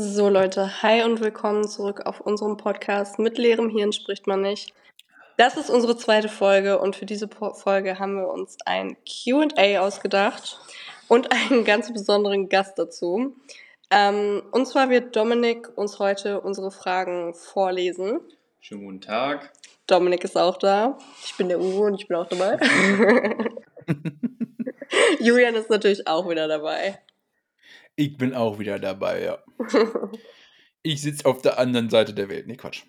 So Leute, hi und willkommen zurück auf unserem Podcast. Mit leerem Hirn spricht man nicht. Das ist unsere zweite Folge und für diese Folge haben wir uns ein QA ausgedacht und einen ganz besonderen Gast dazu. Ähm, und zwar wird Dominik uns heute unsere Fragen vorlesen. Schönen guten Tag. Dominik ist auch da. Ich bin der Uwe und ich bin auch dabei. Julian ist natürlich auch wieder dabei. Ich bin auch wieder dabei, ja. ich sitze auf der anderen Seite der Welt. Nee, Quatsch.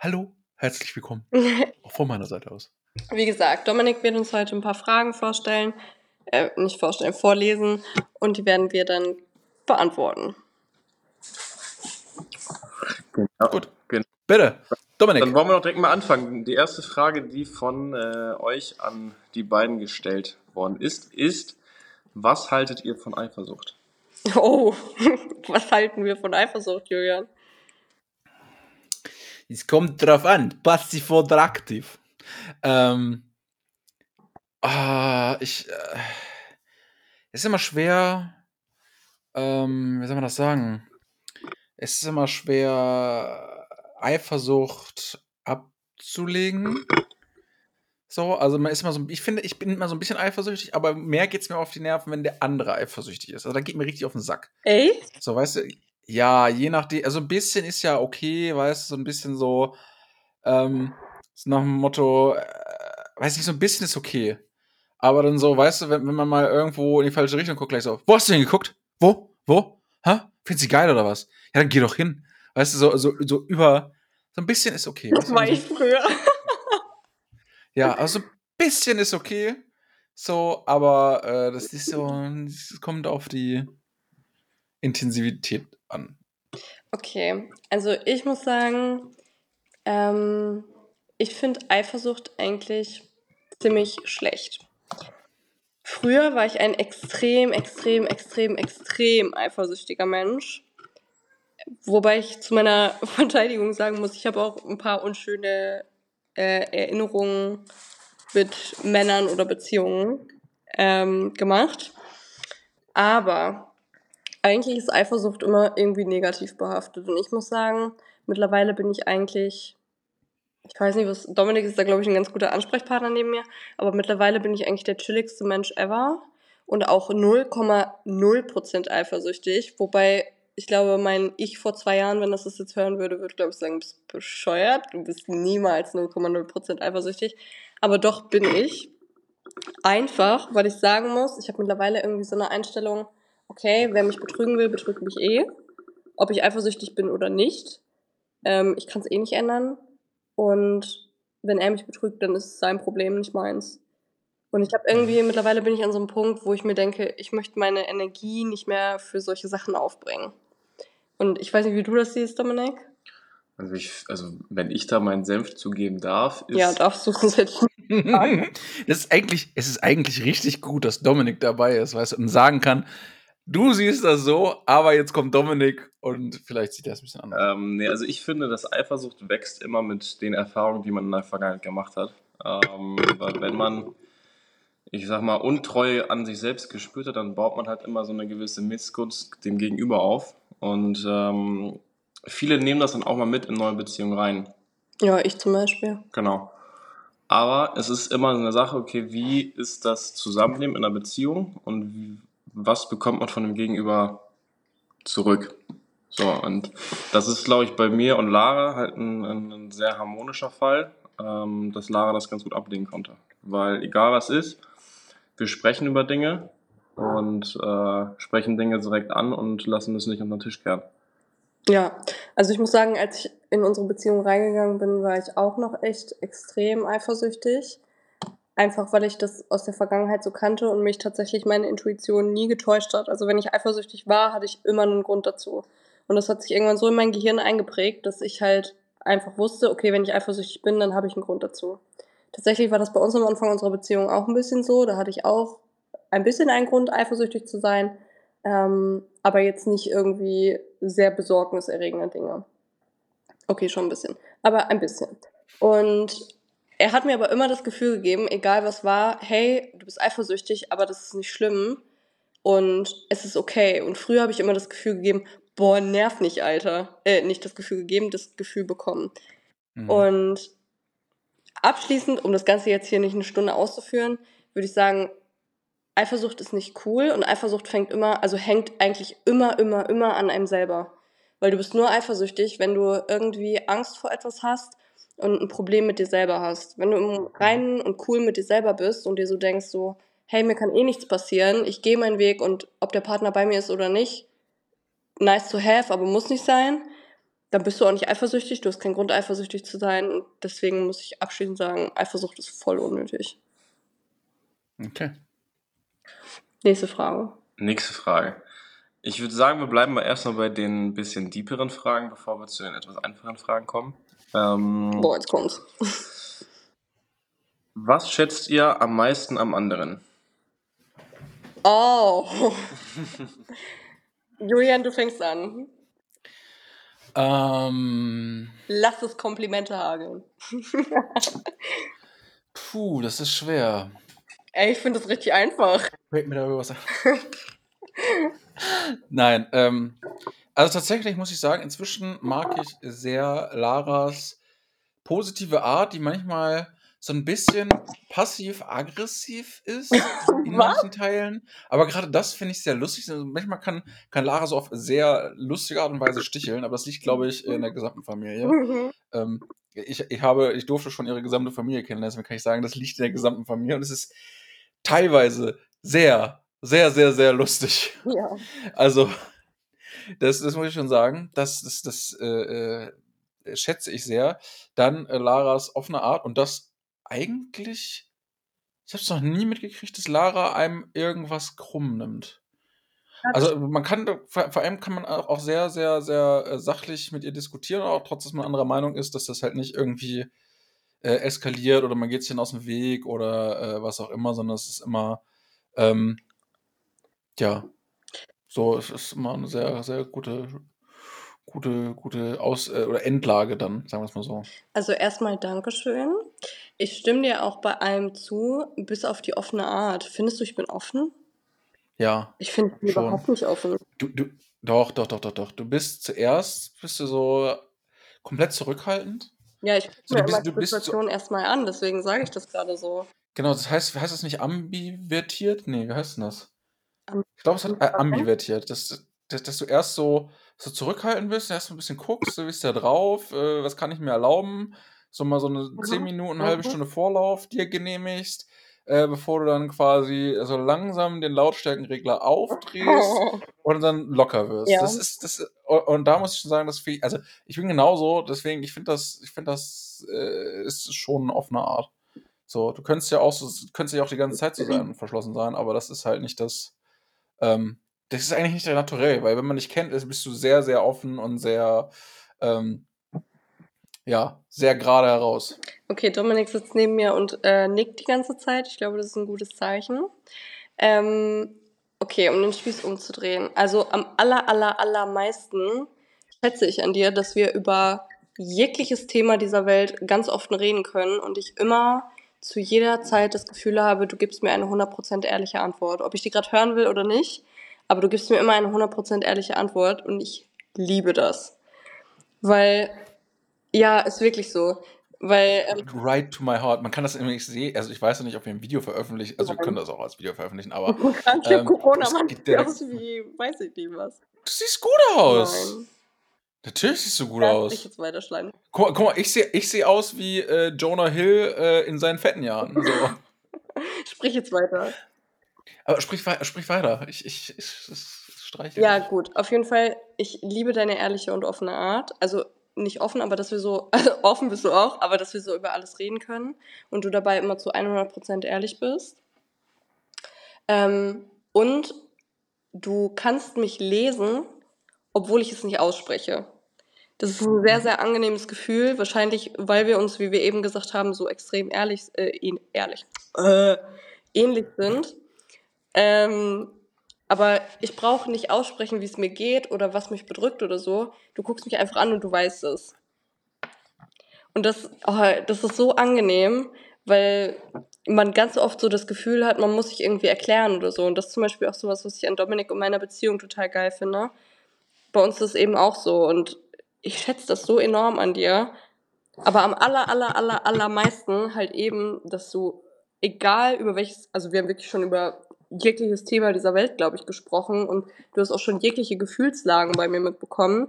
Hallo, herzlich willkommen. auch von meiner Seite aus. Wie gesagt, Dominik wird uns heute ein paar Fragen vorstellen, äh, nicht vorstellen, vorlesen und die werden wir dann beantworten. Genau. Gut, genau. Bitte, Dominik. Dann wollen wir doch direkt mal anfangen. Die erste Frage, die von äh, euch an die beiden gestellt worden ist, ist, was haltet ihr von Eifersucht? Oh, was halten wir von Eifersucht, Julian? Es kommt drauf an, passiv oder aktiv. Ähm, ah, ich, äh, es ist immer schwer, ähm, wie soll man das sagen? Es ist immer schwer, Eifersucht abzulegen. So, also man ist immer so, ich finde, ich bin immer so ein bisschen eifersüchtig, aber mehr geht es mir auf die Nerven, wenn der andere eifersüchtig ist. Also da geht mir richtig auf den Sack. Echt? So, weißt du, ja, je nachdem, also ein bisschen ist ja okay, weißt du, so ein bisschen so, ähm, so nach dem Motto, äh, weiß nicht, so ein bisschen ist okay. Aber dann so, weißt du, wenn, wenn man mal irgendwo in die falsche Richtung guckt, gleich so, wo hast du hingeguckt? Wo? Wo? Hä? Findest du geil oder was? Ja, dann geh doch hin. Weißt du, so, so, so über, so ein bisschen ist okay. Das war ich früher. Ja, also ein bisschen ist okay. So, aber äh, das ist so, es kommt auf die Intensivität an. Okay, also ich muss sagen, ähm, ich finde Eifersucht eigentlich ziemlich schlecht. Früher war ich ein extrem, extrem, extrem, extrem eifersüchtiger Mensch. Wobei ich zu meiner Verteidigung sagen muss, ich habe auch ein paar unschöne äh, Erinnerungen mit Männern oder Beziehungen ähm, gemacht. Aber eigentlich ist Eifersucht immer irgendwie negativ behaftet. Und ich muss sagen, mittlerweile bin ich eigentlich, ich weiß nicht, was, Dominik ist da, glaube ich, ein ganz guter Ansprechpartner neben mir, aber mittlerweile bin ich eigentlich der chilligste Mensch ever und auch 0,0% eifersüchtig, wobei ich glaube, mein Ich vor zwei Jahren, wenn das das jetzt hören würde, würde, glaube ich, sagen, du bist bescheuert, du bist niemals 0,0% eifersüchtig. Aber doch bin ich. Einfach, weil ich sagen muss, ich habe mittlerweile irgendwie so eine Einstellung, okay, wer mich betrügen will, betrügt mich eh. Ob ich eifersüchtig bin oder nicht. Ähm, ich kann es eh nicht ändern. Und wenn er mich betrügt, dann ist es sein Problem, nicht meins. Und ich habe irgendwie, mittlerweile bin ich an so einem Punkt, wo ich mir denke, ich möchte meine Energie nicht mehr für solche Sachen aufbringen. Und ich weiß nicht, wie du das siehst, Dominik. Also, ich, also wenn ich da meinen Senf zugeben darf, ist. Ja, darfst du es jetzt das ist eigentlich, es ist eigentlich richtig gut, dass Dominik dabei ist, weißt du, und sagen kann, du siehst das so, aber jetzt kommt Dominik und vielleicht sieht er es ein bisschen anders. Ähm, nee, also ich finde, dass Eifersucht wächst immer mit den Erfahrungen, die man in der Vergangenheit gemacht hat. Ähm, weil wenn man ich sag mal, untreu an sich selbst gespürt hat, dann baut man halt immer so eine gewisse Missgunst dem Gegenüber auf. Und ähm, viele nehmen das dann auch mal mit in neue Beziehungen rein. Ja, ich zum Beispiel. Genau. Aber es ist immer eine Sache, okay, wie ist das Zusammenleben in einer Beziehung und wie, was bekommt man von dem Gegenüber zurück? So, und das ist, glaube ich, bei mir und Lara halt ein, ein sehr harmonischer Fall, ähm, dass Lara das ganz gut ablegen konnte. Weil egal was ist, wir sprechen über Dinge und äh, sprechen Dinge direkt an und lassen es nicht unter den Tisch kehren. Ja, also ich muss sagen, als ich in unsere Beziehung reingegangen bin, war ich auch noch echt extrem eifersüchtig. Einfach weil ich das aus der Vergangenheit so kannte und mich tatsächlich meine Intuition nie getäuscht hat. Also wenn ich eifersüchtig war, hatte ich immer einen Grund dazu. Und das hat sich irgendwann so in mein Gehirn eingeprägt, dass ich halt einfach wusste, okay, wenn ich eifersüchtig bin, dann habe ich einen Grund dazu. Tatsächlich war das bei uns am Anfang unserer Beziehung auch ein bisschen so. Da hatte ich auch ein bisschen einen Grund, eifersüchtig zu sein, ähm, aber jetzt nicht irgendwie sehr besorgniserregende Dinge. Okay, schon ein bisschen, aber ein bisschen. Und er hat mir aber immer das Gefühl gegeben, egal was war, hey, du bist eifersüchtig, aber das ist nicht schlimm und es ist okay. Und früher habe ich immer das Gefühl gegeben, boah, nerv nicht, Alter. Äh, nicht das Gefühl gegeben, das Gefühl bekommen. Mhm. Und abschließend, um das Ganze jetzt hier nicht eine Stunde auszuführen, würde ich sagen, Eifersucht ist nicht cool und Eifersucht fängt immer, also hängt eigentlich immer, immer, immer an einem selber. Weil du bist nur eifersüchtig, wenn du irgendwie Angst vor etwas hast und ein Problem mit dir selber hast. Wenn du im Reinen und cool mit dir selber bist und dir so denkst, so, hey, mir kann eh nichts passieren, ich gehe meinen Weg und ob der Partner bei mir ist oder nicht, nice to have, aber muss nicht sein, dann bist du auch nicht eifersüchtig, du hast keinen Grund eifersüchtig zu sein und deswegen muss ich abschließend sagen, Eifersucht ist voll unnötig. Okay. Nächste Frage. Nächste Frage. Ich würde sagen, wir bleiben mal erstmal bei den bisschen deeperen Fragen, bevor wir zu den etwas einfachen Fragen kommen. Ähm, Boah, jetzt kommt's. was schätzt ihr am meisten am anderen? Oh. Julian, du fängst an. Ähm, Lass es Komplimente hageln. puh, das ist schwer. Ey, ich finde das richtig einfach. Fällt mir darüber was ein. Nein, ähm, also tatsächlich muss ich sagen, inzwischen mag ich sehr Laras positive Art, die manchmal so ein bisschen passiv-aggressiv ist in manchen Teilen. Aber gerade das finde ich sehr lustig. Also manchmal kann, kann Lara so auf sehr lustige Art und Weise sticheln, aber das liegt, glaube ich, in der gesamten Familie. Mhm. Ähm, ich, ich, habe, ich durfte schon ihre gesamte Familie kennenlernen, deswegen kann ich sagen, das liegt in der gesamten Familie und es ist teilweise sehr, sehr, sehr, sehr lustig. Ja. Also, das, das muss ich schon sagen. Das, das, das äh, äh, schätze ich sehr. Dann äh, Laras offene Art und das eigentlich. Ich habe es noch nie mitgekriegt, dass Lara einem irgendwas krumm nimmt. Also man kann, vor allem kann man auch auch sehr, sehr, sehr äh, sachlich mit ihr diskutieren, auch trotz dass man anderer Meinung ist, dass das halt nicht irgendwie äh, eskaliert oder man geht sich dann aus dem Weg oder äh, was auch immer, sondern es ist immer, ähm, ja, so, es ist immer eine sehr, sehr gute, gute, gute Aus- äh, oder Endlage dann, sagen wir es mal so. Also erstmal Dankeschön. Ich stimme dir auch bei allem zu, bis auf die offene Art. Findest du, ich bin offen? Ja, Ich finde überhaupt nicht offen. Du, du, doch, doch, doch, doch, doch. Du bist zuerst, bist du so komplett zurückhaltend. Ja, ich gucke So, mir du immer bist, die bist so, Situation erstmal an, deswegen sage ich das gerade so. genau, das heißt, heißt das nicht ambivertiert? Nee, wie heißt denn das? Am- Ich glaube, es hat äh, ambivertiert, dass, dass, dass du erst so, so zurückhaltend bist, erst so ein bisschen guckst, so wie ist der drauf, äh, was kann ich mir erlauben, so mal so eine 10 Mhm. Minuten, eine halbe. Stunde Vorlauf dir genehmigst, äh, bevor du dann quasi so langsam den Lautstärkenregler aufdrehst und dann locker wirst. Ja. Das ist, das, und da muss ich schon sagen, dass ich, also ich bin genauso, deswegen, ich finde das, ich finde das äh, ist schon eine offene Art. So, du könntest ja auch so, könntest ja auch die ganze Zeit so sein und verschlossen sein, aber das ist halt nicht das, ähm, das ist eigentlich nicht der Naturell, weil wenn man dich kennt, ist, bist du sehr, sehr offen und sehr, ähm, ja, sehr gerade heraus. Okay, Dominik sitzt neben mir und äh, nickt die ganze Zeit. Ich glaube, das ist ein gutes Zeichen. Ähm, okay, um den Spieß umzudrehen. Also am aller, aller, allermeisten schätze ich an dir, dass wir über jegliches Thema dieser Welt ganz offen reden können und ich immer zu jeder Zeit das Gefühl habe, du gibst mir eine 100% ehrliche Antwort. Ob ich die gerade hören will oder nicht, aber du gibst mir immer eine 100% ehrliche Antwort und ich liebe das. Weil, ja, ist wirklich so. Weil, ähm, Right to my heart. Man kann das nämlich sehen, also ich weiß ja nicht, ob wir ein Video veröffentlichen, also wir können das auch als Video veröffentlichen, aber ja ähm, Corona, geht Sieht aus wie, weiß ich nicht was. du siehst gut aus. Nein. Natürlich siehst du gut mich aus. jetzt weiterschneiden. Guck, mal- guck mal, ich sehe ich seh aus wie äh, Jonah Hill äh, in seinen fetten Jahren. So. Sprich jetzt weiter. Aber sprich, sprich weiter. Ich, ich, ich, ich streiche Ja, dich. gut. Auf jeden Fall, ich liebe deine ehrliche und offene Art. Also nicht offen, aber dass wir so, also offen bist du auch, aber dass wir so über alles reden können und du dabei immer zu 100% ehrlich bist. Ähm, und du kannst mich lesen, obwohl ich es nicht ausspreche. Das ist ein sehr, sehr angenehmes Gefühl. Wahrscheinlich, weil wir uns, wie wir eben gesagt haben, so extrem ehrlich, äh, ehrlich, äh, ähnlich sind. Ähm, aber ich brauche nicht aussprechen, wie es mir geht oder was mich bedrückt oder so. Du guckst mich einfach an und du weißt es. Und das, oh, das ist so angenehm, weil man ganz oft so das Gefühl hat, man muss sich irgendwie erklären oder so. Und das ist zum Beispiel auch sowas, was ich an Dominik und meiner Beziehung total geil finde. bei uns ist es eben auch so und ich schätze das so enorm an dir. Aber am aller, aller, aller, allermeisten halt eben, dass du, egal über welches, also wir haben wirklich schon über jegliches Thema dieser Welt, glaube ich, gesprochen und du hast auch schon jegliche Gefühlslagen bei mir mitbekommen.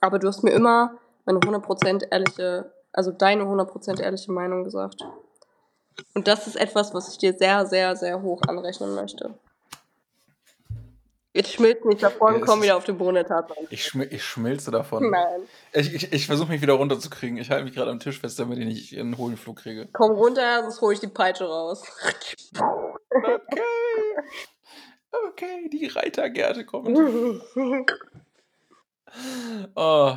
Aber du hast mir immer meine 100% ehrliche, also deine 100% ehrliche Meinung gesagt. Und das ist etwas, was ich dir sehr, sehr, sehr hoch anrechnen möchte. Jetzt schmilzt nicht davon, Ja, komm wieder auf den Boden der Tatsache. Ich, schmil ich schmilze davon. Nein. Ich, ich, ich versuche mich wieder runterzukriegen. Ich halte mich gerade am Tisch fest, damit ich nicht in einen hohen Flug kriege. Komm runter, sonst hole ich die Peitsche raus. Okay. Okay, die Reitergerte kommen. Oh,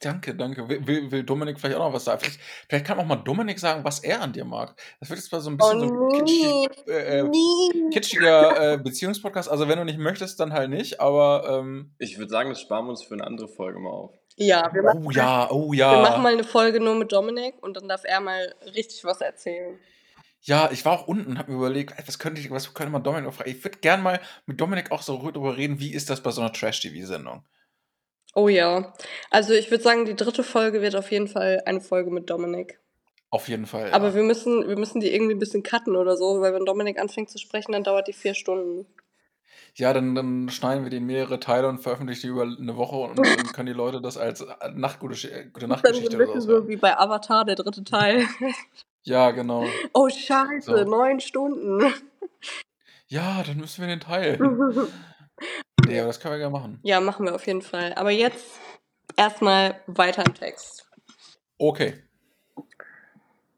danke, danke. Will, will, Dominik vielleicht auch noch was sagen? Vielleicht, vielleicht kann auch mal Dominik sagen, was er an dir mag. Das wird jetzt mal so ein bisschen so ein Oh, kitschig, nee. äh, äh, Nie. kitschiger äh, Beziehungspodcast. Also wenn du nicht möchtest, dann halt nicht. Aber ähm, Ich würde sagen, das sparen wir uns für eine andere Folge mal auf. Ja, wir machen, oh ja, oh wir machen ja. mal eine Folge nur mit Dominik und dann darf er mal richtig was erzählen. Ja, ich war auch unten, habe mir überlegt, ey, was könnte ich, was könnte man Dominik noch fragen? Ich würde gern mal mit Dominik auch so drüber reden, wie ist das bei so einer Trash-TV-Sendung? Oh ja. Also ich würde sagen, die dritte Folge wird auf jeden Fall eine Folge mit Dominik. Auf jeden Fall. Aber ja. wir müssen, wir müssen die irgendwie ein bisschen cutten oder so, weil wenn Dominik anfängt zu sprechen, dann dauert die vier Stunden. Ja, dann, dann schneiden wir die in mehrere Teile und veröffentlichen die über eine Woche und dann können die Leute das als Nachtgute, gute Dann so Nachtgeschichte oder so. so wie bei Avatar, der dritte Teil. Ja, genau. Oh scheiße, So. neun Stunden. Ja, dann müssen wir den teilen. Nee, aber das können wir gerne machen. ja, machen wir auf jeden Fall. Aber jetzt erstmal weiter im Text. Okay.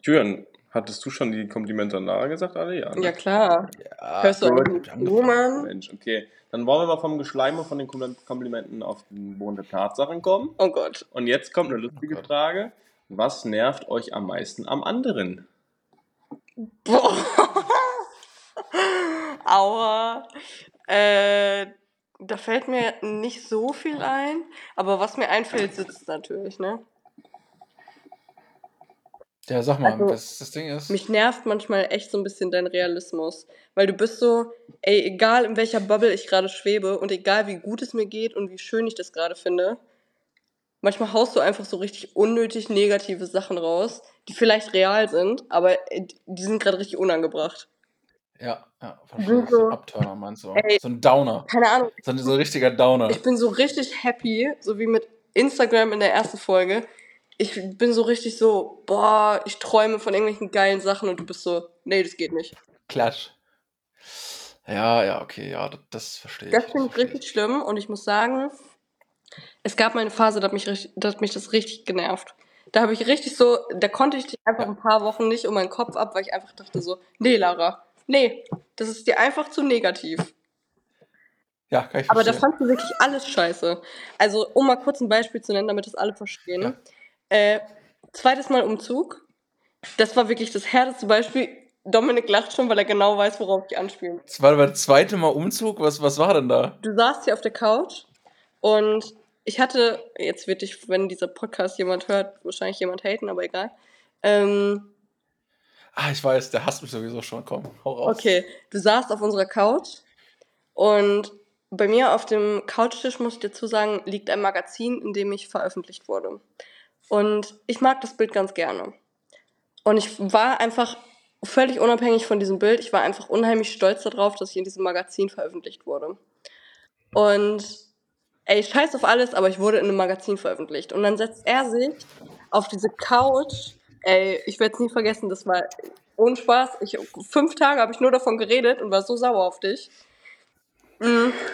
Julian, hattest du schon die Komplimente an Lara gesagt, alle? Ja. ne? Ja klar. Ja, Hörst du. Mann? Mensch, okay. Dann wollen wir mal vom Geschleime von den Kompl- Komplimenten auf den Boden der Tatsachen kommen. Oh Gott. Und jetzt kommt eine lustige Oh. Frage. Was nervt euch am meisten am anderen? Boah. Aua. Äh, da fällt mir nicht so viel ein, aber was mir einfällt, sitzt natürlich, ne? Ja, sag mal, Also, was das Ding ist. Mich nervt manchmal echt so ein bisschen dein Realismus, weil du bist so, ey, egal in welcher Bubble ich gerade schwebe und egal wie gut es mir geht und wie schön ich das gerade finde, manchmal haust du einfach so richtig unnötig negative Sachen raus, die vielleicht real sind, aber äh, die sind gerade richtig unangebracht. Ja, ja, verstehe. So, Upturner meinst du? ey. So ein Downer. keine Ahnung, So ein, so ein richtiger Downer. ich bin so richtig happy, so wie mit Instagram in der ersten Folge. Ich bin so richtig so, boah, ich träume von irgendwelchen geilen Sachen und du bist so, nee, das geht nicht. Klatsch. Ja, ja, okay, ja, das, das verstehe ich. Das finde ich richtig schlimm und ich muss sagen, es gab mal eine Phase, da hat mich, richtig- da hat mich das richtig genervt. Da habe ich richtig so, da konnte ich dich einfach Ja. ein paar Wochen nicht um meinen Kopf ab, weil ich einfach dachte so, nee, Lara, nee, das ist dir einfach zu negativ. Ja, kann ich Aber da verstehen. fandst du wirklich alles scheiße. Also, um mal kurz ein Beispiel zu nennen, damit das alle verstehen. Ja. Äh, zweites Mal Umzug. Das war wirklich das härteste Beispiel. Dominik lacht schon, weil er genau weiß, worauf ich anspiele. Das war das zweite Mal Umzug. Was, was war denn da? Du saßt hier auf der Couch und ich hatte, jetzt wird dich, wenn dieser Podcast jemand hört, wahrscheinlich jemand haten, aber egal. Ähm, Ah, ich weiß, der hasst mich sowieso schon. Komm, hau raus. okay, du saßt auf unserer Couch und bei mir auf dem Couchtisch, muss ich dazu sagen, liegt ein Magazin, in dem ich veröffentlicht wurde. Und ich mag das Bild ganz gerne. Und ich war einfach völlig unabhängig von diesem Bild, ich war einfach unheimlich stolz darauf, dass ich in diesem Magazin veröffentlicht wurde. Und ey, scheiß auf alles, aber ich wurde in einem Magazin veröffentlicht. Und dann setzt er sich auf diese Couch. Ey, ich werde es nie vergessen, das war ohne Spaß. Ich, fünf Tage habe ich nur davon geredet und war so sauer auf dich.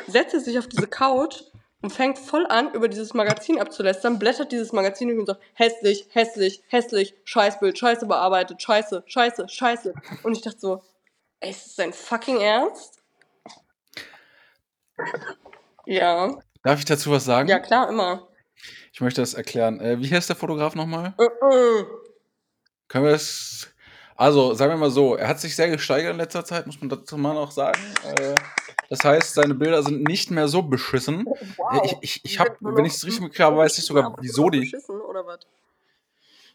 Setzt er sich auf diese Couch und fängt voll an, über dieses Magazin abzulästern, blättert dieses Magazin durch und sagt, hässlich, hässlich, hässlich, Scheißbild, scheiße bearbeitet, scheiße, scheiße, scheiße. Und ich dachte so, ey, ist das dein fucking Ernst? Ja, Darf ich dazu was sagen? ja klar, immer. Ich möchte das erklären. Äh, wie heißt der Fotograf nochmal? Äh, äh. Können wir das. Also, sagen wir mal so, er hat sich sehr gesteigert in letzter Zeit, muss man dazu mal noch sagen. Äh, das heißt, seine Bilder sind nicht mehr so beschissen. Wow. Ich, ich, ich habe, wenn ich es richtig mitgekriegt habe, weiß ich sogar, wieso die. Beschissen, oder was?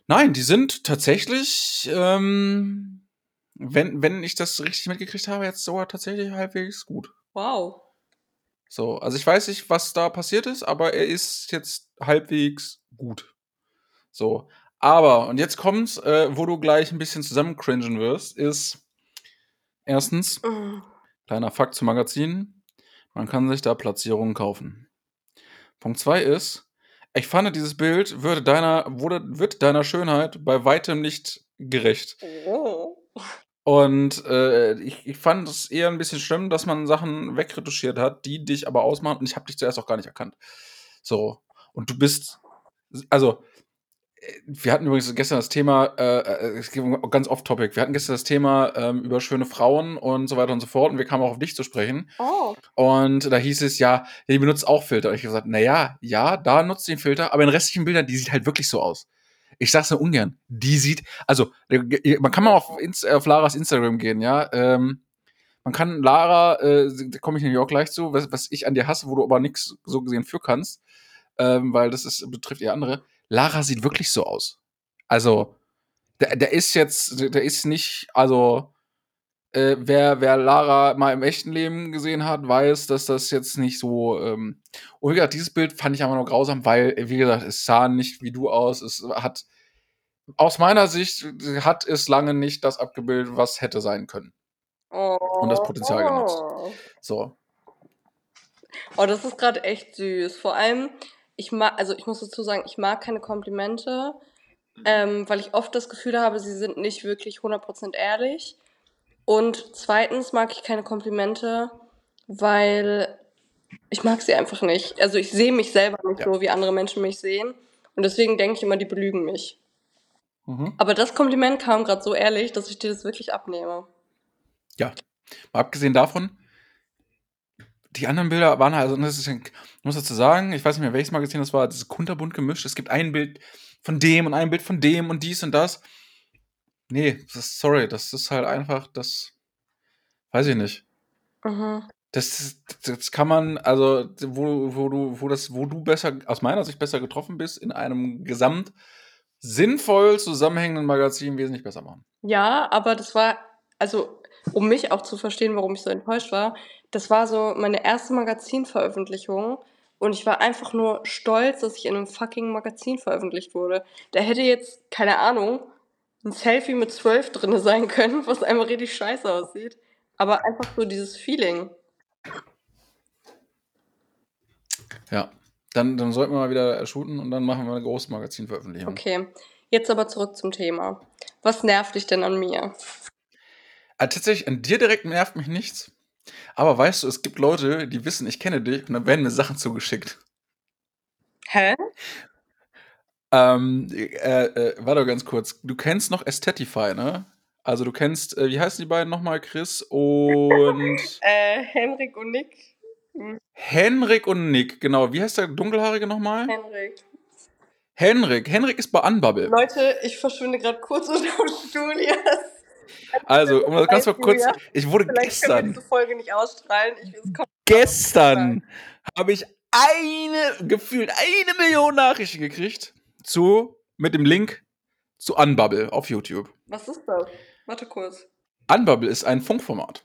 Nein, die sind tatsächlich, ähm, wenn, wenn ich das richtig mitgekriegt habe, jetzt sogar tatsächlich halbwegs gut. Wow. So, also ich weiß nicht, was da passiert ist, aber er ist jetzt halbwegs gut. So. Aber, und jetzt kommt's, äh, wo du gleich ein bisschen zusammencringen wirst, ist erstens, Mm. kleiner Fakt zum Magazin, man kann sich da Platzierungen kaufen. Punkt zwei ist, ich fand, dieses Bild würde deiner, wurde, wird deiner Schönheit bei weitem nicht gerecht. Oh. Und äh, ich, ich fand es eher ein bisschen schlimm, dass man Sachen wegretuschiert hat, die dich aber ausmachen. Und ich habe dich zuerst auch gar nicht erkannt. So. Und du bist, also, wir hatten übrigens gestern das Thema, äh, äh, es geht ganz off-topic, wir hatten gestern das Thema ähm, über schöne Frauen und so weiter und so fort. Und wir kamen auch auf dich zu sprechen. Oh. Und da hieß es, ja, die benutzt auch Filter. Und ich habe gesagt, naja, ja, da nutzt sie einen Filter, aber in restlichen Bildern, die sieht halt wirklich so aus. Ich sag's nur ungern. Die sieht, also, äh, man kann mal auf, Inst auf Laras Instagram gehen, ja. Ähm, man kann Lara, äh, da komme ich nämlich auch gleich zu, was, was ich an dir hasse, wo du aber nichts so gesehen für kannst, ähm, weil das ist, betrifft eher andere. Lara sieht wirklich so aus. Also, der, der ist jetzt, der ist nicht, also, äh, wer, wer Lara mal im echten Leben gesehen hat, weiß, dass das jetzt nicht so. Ähm und wie gesagt, dieses Bild fand ich einfach nur grausam, weil, wie gesagt, es sah nicht wie du aus. Es hat, aus meiner Sicht, hat es lange nicht das abgebildet, was hätte sein können. Oh. Und das Potenzial genutzt. So. Oh, das ist gerade echt süß. Vor allem, ich mag, also ich muss dazu sagen, ich mag keine Komplimente, ähm, weil ich oft das Gefühl habe, sie sind nicht wirklich 100% ehrlich. Und zweitens mag ich keine Komplimente, weil ich mag sie einfach nicht. Also ich sehe mich selber nicht Ja. so, wie andere Menschen mich sehen. Und deswegen denke ich immer, die belügen mich. Mhm. Aber das Kompliment kam gerade so ehrlich, dass ich dir das wirklich abnehme. Ja. Mal abgesehen davon, die anderen Bilder waren also, das ist, ich muss dazu sagen, ich weiß nicht mehr, welches Magazin das war, das ist kunterbunt gemischt. Es gibt ein Bild von dem und ein Bild von dem und dies und das. Nee, das sorry, das ist halt einfach, das weiß ich nicht. Mhm. Das, das kann man, also, wo, wo du, wo das, wo du besser, aus meiner Sicht besser getroffen bist, in einem gesamt sinnvoll zusammenhängenden Magazin wesentlich besser machen. Ja, aber das war, also um mich auch zu verstehen, warum ich so enttäuscht war, das war so meine erste Magazinveröffentlichung und ich war einfach nur stolz, dass ich in einem fucking Magazin veröffentlicht wurde. Da hätte jetzt, keine Ahnung, ein Selfie mit zwölf drinne sein können, was einfach richtig scheiße aussieht. Aber einfach so dieses Feeling. Ja. Dann, dann sollten wir mal wieder shooten und dann machen wir eine große Magazinveröffentlichung. Okay, jetzt aber zurück zum Thema. Was nervt dich denn an mir? Ah, tatsächlich, an dir direkt nervt mich nichts. Aber weißt du, es gibt Leute, die wissen, ich kenne dich und dann werden mir Sachen zugeschickt. Hä? Ähm, äh, äh, warte ganz kurz. Du kennst noch Aesthetify, ne? Also du kennst, äh, wie heißen die beiden nochmal, Chris und Äh, Henrik und Nick. Henrik und Nick, genau. Wie heißt der Dunkelhaarige nochmal? Henrik. Henrik. Henrik ist bei Unbubble. Leute, ich verschwinde gerade kurz unter dem Stuhl. Also, um das ganz mal kurz, ich wurde Vielleicht gestern, diese Folge nicht ausstrahlen. Ich, gestern habe ich eine, gefühlt eine Million Nachrichten gekriegt zu, mit dem Link zu Unbubble auf YouTube. Was ist das? Warte kurz. Unbubble ist ein Funkformat,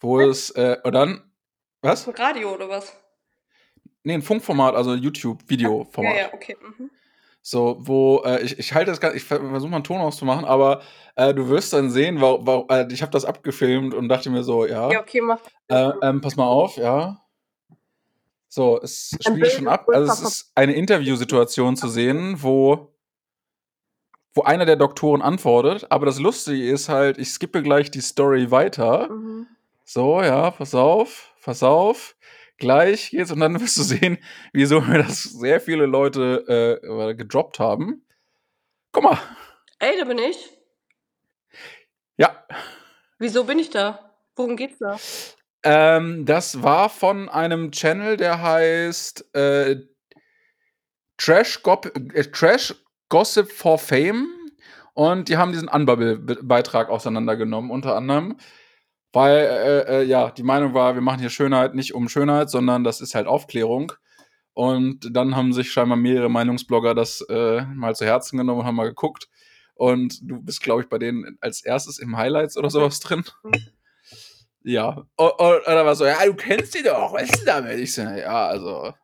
wo es, äh, und dann, was? Radio oder was? Nee, ein Funkformat, also YouTube-Videoformat. Ja, ja, okay. Mhm. So, wo, äh, ich, ich halte das gar ich versuche mal einen Ton auszumachen, aber äh, du wirst dann sehen, warum, warum äh, ich habe das abgefilmt und dachte mir so, ja, Ja, okay, mach. äh, ähm, pass mal auf, ja. So, es spielt schon ab. Also es ist eine Interviewsituation zu sehen, wo, wo einer der Doktoren antwortet, aber das Lustige ist halt, ich skippe gleich die Story weiter. Mhm. So, ja, pass auf, pass auf. Gleich geht's und dann wirst du sehen, wieso mir das sehr viele Leute äh, gedroppt haben. Guck mal, Ey, da bin ich. ja, Wieso bin ich da? Worum geht's da? ähm, das war von einem Channel, der heißt äh, Trash, Gop äh, Trash Gossip for Fame und die haben diesen Unbubble-Beitrag auseinandergenommen, unter anderem. Weil, äh, äh, ja, die Meinung war, wir machen hier Schönheit nicht um Schönheit, sondern das ist halt Aufklärung. Und dann haben sich scheinbar mehrere Meinungsblogger das äh, mal zu Herzen genommen und haben mal geguckt. Und du bist, glaube ich, bei denen als erstes im Highlights oder sowas drin. Ja. O- o- Oder war so, ja, du kennst die doch, was ist denn damit? Ich so, ja, also,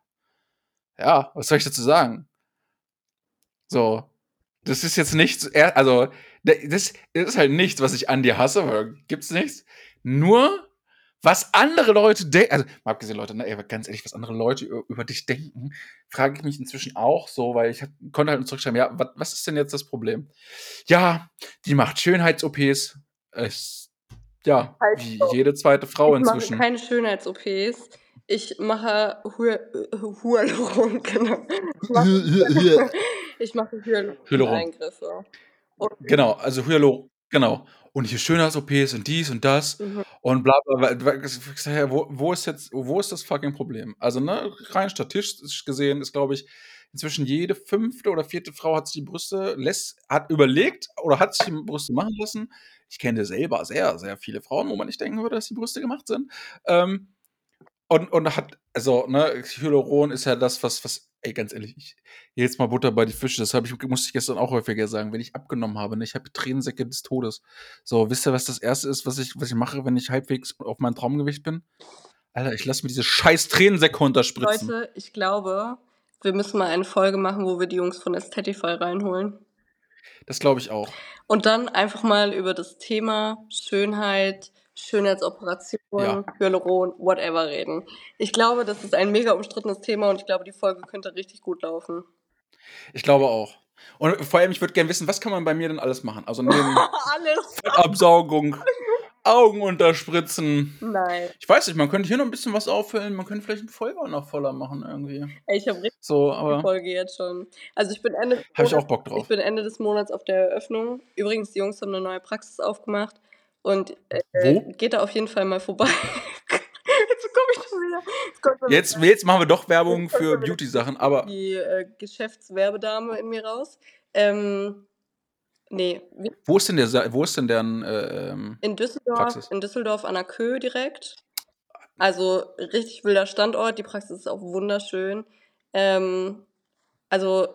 ja, was soll ich dazu sagen? So, das ist jetzt nichts, also, da- das ist halt nichts, was ich an dir hasse, weil gibt's nichts. Nur, was andere Leute denken, also, mal abgesehen, Leute, ne, ey, ganz ehrlich, was andere Leute über, dich denken, frage ich mich inzwischen auch so, weil ich hab, konnte halt nur zurückschreiben, ja, was, was ist denn jetzt das Problem? Ja, die macht Schönheits-OPs. Ja, Halt wie so. jede zweite Frau ich mache inzwischen. keine Schönheits-OPs. Ich mache Hy- Hyaluron, genau. Ich mache, ich mache Hyaluron. Hyaluron-Eingriffe. Genau, also Hyalur, genau. Und hier Schönheits-OPs und dies und das mhm. und bla bla bla. Ich sag ja, Wo, wo ist jetzt, wo ist das fucking Problem? Also, ne, rein statistisch gesehen ist, glaube ich, inzwischen jede fünfte oder vierte Frau hat sich die Brüste, lässt, hat überlegt oder hat sich die Brüste machen lassen. Ich kenne selber sehr, sehr viele Frauen, wo man nicht denken würde, dass die Brüste gemacht sind. Ähm, und, und hat, also, ne, Hyaluron ist ja das, was, was, ey, ganz ehrlich, ich, jetzt mal Butter bei die Fische, das hab ich, musste ich gestern auch häufiger sagen, wenn ich abgenommen habe, ne, ich habe Tränensäcke des Todes. So, wisst ihr, was das erste ist, was ich, was ich mache, wenn ich halbwegs auf mein Traumgewicht bin? Alter, ich lasse mir diese scheiß Tränensäcke unterspritzen. Leute, ich glaube, wir müssen mal eine Folge machen, wo wir die Jungs von Aesthetify reinholen. Das glaube ich auch. Und dann einfach mal über das Thema Schönheit, Schönheitsoperation, Ja. Hyaluron, whatever reden. Ich glaube, das ist ein mega umstrittenes Thema und ich glaube, die Folge könnte richtig gut laufen. Ich glaube auch. Und vor allem, ich würde gerne wissen, was kann man bei mir denn alles machen? Also neben Alles. Absaugung, Augen unterspritzen. Nein. Ich weiß nicht, man könnte hier noch ein bisschen was auffüllen, man könnte vielleicht einen Vollbau noch voller machen irgendwie. Ey, ich habe richtig So, die aber Folge jetzt schon. Also ich bin Ende habe ich auch Bock drauf. Ich bin Ende des Monats auf der Eröffnung. Übrigens, die Jungs haben eine neue Praxis aufgemacht. Und äh, Wo? geht da auf jeden Fall mal vorbei. Jetzt komme ich schon wieder. Jetzt Jetzt, jetzt machen wir doch Werbung für Beauty-Sachen, aber die äh, Geschäftswerbedame in mir raus. Ähm, nee, wo ist denn der, wo ist denn deren, äh, ähm, in Düsseldorf, Praxis? in Düsseldorf an der Kö direkt. Also richtig wilder Standort. Die Praxis ist auch wunderschön. Ähm, also,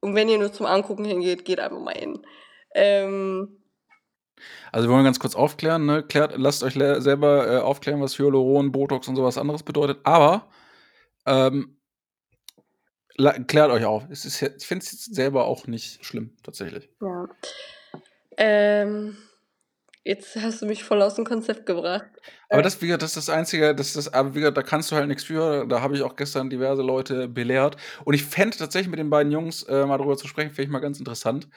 und wenn ihr nur zum Angucken hingeht, geht einfach mal hin. Ähm, also wir wollen ganz kurz aufklären, ne? Klärt, lasst euch selber äh, aufklären, was Hyaluron, Botox und sowas anderes bedeutet, aber ähm, klärt euch auf. Es ist, ich finde es selber auch nicht schlimm, tatsächlich. ja. Ähm, jetzt hast du mich voll aus dem Konzept gebracht. Aber das, wie gesagt, das ist das Einzige, das ist das, aber wie gesagt, da kannst du halt nichts für. Da habe ich auch gestern diverse Leute belehrt. Und ich fände tatsächlich mit den beiden Jungs äh, mal darüber zu sprechen, finde ich mal ganz interessant.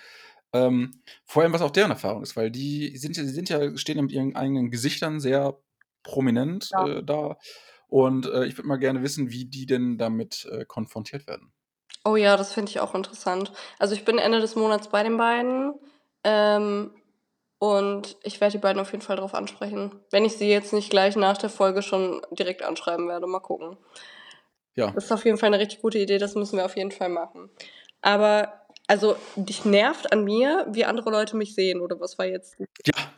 Ähm, vor allem, was auch deren Erfahrung ist, weil die sind, ja- die sind ja, stehen ja mit ihren eigenen Gesichtern sehr prominent Ja. äh, da. Und äh, ich würde mal gerne wissen, wie die denn damit äh, konfrontiert werden. Oh ja, das finde ich auch interessant. Also ich bin Ende des Monats bei den beiden. Ähm, und ich werde die beiden auf jeden Fall darauf ansprechen. Wenn ich sie jetzt nicht gleich nach der Folge schon direkt anschreiben werde. Mal gucken. Ja, Das ist auf jeden Fall eine richtig gute Idee. Das müssen wir auf jeden Fall machen. Aber, also, dich nervt an mir, wie andere Leute mich sehen. Oder was war jetzt? ja.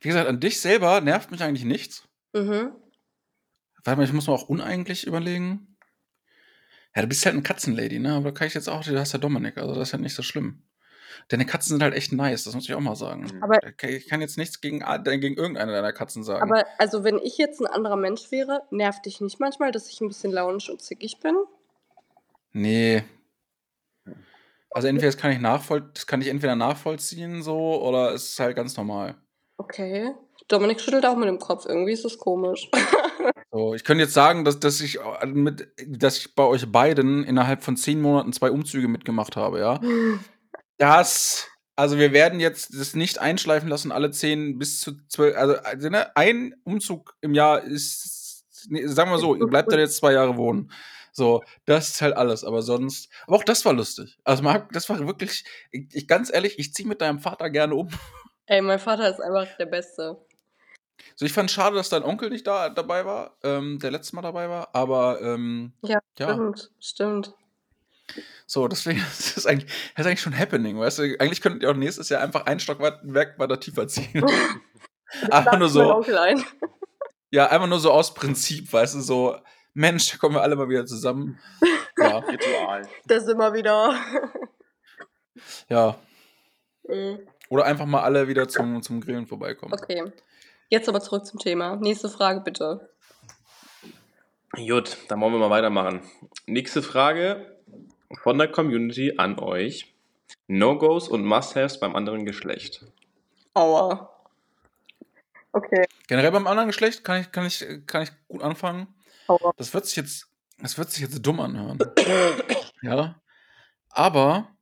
Wie gesagt, an dich selber nervt mich eigentlich nichts. Mhm. Warte mal, ich muss mal auch uneigentlich überlegen. Ja, du bist halt eine Katzenlady, ne? Aber da kann ich jetzt auch, du hast ja Dominik, also das ist halt nicht so schlimm. Deine Katzen sind halt echt nice, das muss ich auch mal sagen. Aber- ich kann jetzt nichts gegen, gegen irgendeine deiner Katzen sagen. Aber, also, wenn ich jetzt ein anderer Mensch wäre, nervt dich nicht manchmal, dass ich ein bisschen launisch und zickig bin? nee. Also entweder das kann ich nachvoll das kann ich entweder nachvollziehen so oder es ist halt ganz normal. Okay. Dominik schüttelt auch mit dem Kopf. Irgendwie ist das komisch. So, ich könnte jetzt sagen, dass, dass, ich, äh, mit, dass ich bei euch beiden innerhalb von zehn Monaten zwei Umzüge mitgemacht habe, ja. Das, also wir werden jetzt das nicht einschleifen lassen, alle zehn bis zu zwölf, also, also ne, ein Umzug im Jahr ist, nee, sagen wir so, ihr bleibt da jetzt zwei Jahre wohnen. So, das ist halt alles, aber sonst, aber auch das war lustig. Also, Marc, das war wirklich, ich, ich ganz ehrlich, ich ziehe mit deinem Vater gerne um. Ey, mein Vater ist einfach der Beste. So, ich fand schade, dass dein Onkel nicht da dabei war, ähm, der letzte Mal dabei war, aber ähm, Ja, ja. Stimmt, stimmt. So, deswegen ist das eigentlich, das ist eigentlich schon happening, weißt du? Eigentlich könntet ihr auch nächstes Jahr einfach ein Stockwerk weiter tiefer ziehen. einfach nur so, ja, einfach nur so aus Prinzip, weißt du, so, Mensch, da kommen wir alle mal wieder zusammen. Ja, Ritual. Das immer wieder. ja. Mhm. Oder einfach mal alle wieder zum, zum Grillen vorbeikommen. okay. Jetzt aber zurück zum Thema. Nächste Frage bitte. Gut, dann wollen wir mal weitermachen. Nächste Frage von der Community an euch. No-Gos und Must-Haves beim anderen Geschlecht. Aua. Okay. Generell beim anderen Geschlecht kann ich, kann ich, kann ich gut anfangen. Das wird sich jetzt, das wird sich jetzt dumm anhören. ja. Aber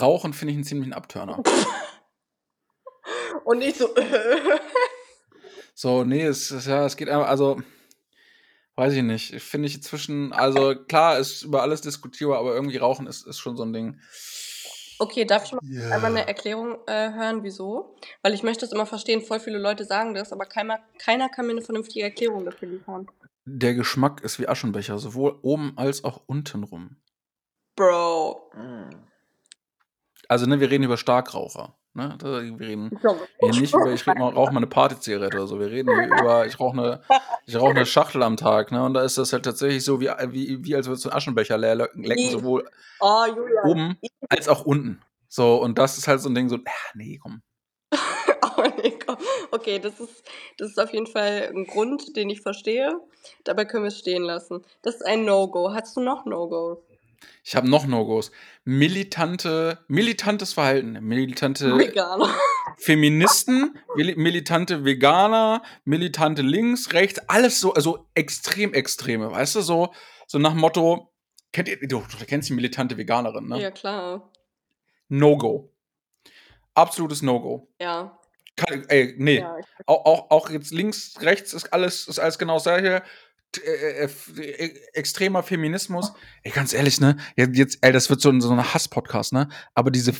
Rauchen finde ich einen ziemlichen Abturner. Und nicht so. So, nee, es ist ja, es geht einfach, also, weiß ich nicht. Finde ich inzwischen, also klar, ist über alles diskutierbar, aber irgendwie Rauchen ist, ist schon so ein Ding. Okay, darf ich mal Ja. einmal eine Erklärung äh, hören, wieso? Weil ich möchte das immer verstehen. Voll viele Leute sagen das, aber keiner, keiner kann mir eine vernünftige Erklärung dafür liefern. Der Geschmack ist wie Aschenbecher, sowohl oben als auch unten rum. Bro. Also, ne, wir reden über Starkraucher. Ne? Wir reden hier nicht über, ich rauche mal eine Partyzigarette oder so. Wir reden hier über, ich rauche eine, ich rauche eine Schachtel am Tag. Ne? Und da ist das halt tatsächlich so, wie, wie, wie als würdest du einen Aschenbecher leer lecken, sowohl Oh, oben als auch unten. So, und das ist halt so ein Ding, so, ah, nee, komm. Oh, nee, komm. Okay, das ist, das ist auf jeden Fall ein Grund, den ich verstehe. Dabei können wir es stehen lassen. Das ist ein No-Go. Hast du noch No-Gos? Ich habe noch No-Gos. Militante, militantes Verhalten, militante Veganer. Feministen, mili- militante Veganer, militante links, rechts, alles so, also extrem extreme, weißt du, so, so nach Motto, kennt ihr, du, du kennst die militante Veganerin, ne? Ja, klar. No-Go. Absolutes No-Go. Ja. Kann- Ey, nee. ja. Auch, auch, auch jetzt links, rechts ist alles, ist alles genau das gleiche. Äh, äh, äh, extremer Feminismus. Ey, ganz ehrlich, ne? Jetzt, ey, das wird so, ein- so ein Hass-Podcast, ne? Aber diese,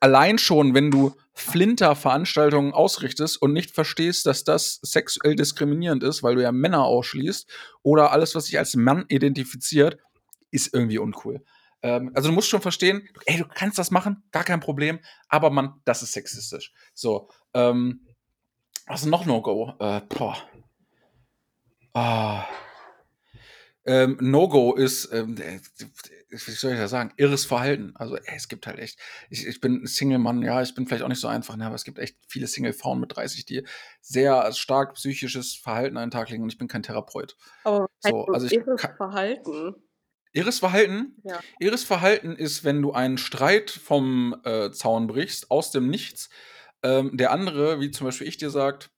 allein schon, wenn du Flinter-Veranstaltungen ausrichtest und nicht verstehst, dass das sexuell diskriminierend ist, weil du ja Männer ausschließt oder alles, was sich als Mann identifiziert, ist irgendwie uncool. Ähm, also du musst schon verstehen, ey, du kannst das machen, gar kein Problem, aber man, das ist sexistisch. So, ähm, was ist noch No-Go? Äh, boah. Ah. Ähm, No-Go ist, ähm, äh, wie soll ich das sagen, irres Verhalten. Also, ey, es gibt halt echt, ich, ich bin Single-Mann, ja, ich bin vielleicht auch nicht so einfach, ne, aber es gibt echt viele Single-Frauen mit 30, die sehr stark psychisches Verhalten an den Tag legen und ich bin kein Therapeut. Aber So, also ich irres kann- Verhalten. Irres Verhalten? Ja. Irres Verhalten ist, wenn du einen Streit vom äh, Zaun brichst, aus dem Nichts, ähm, der andere, wie zum Beispiel ich dir sagt,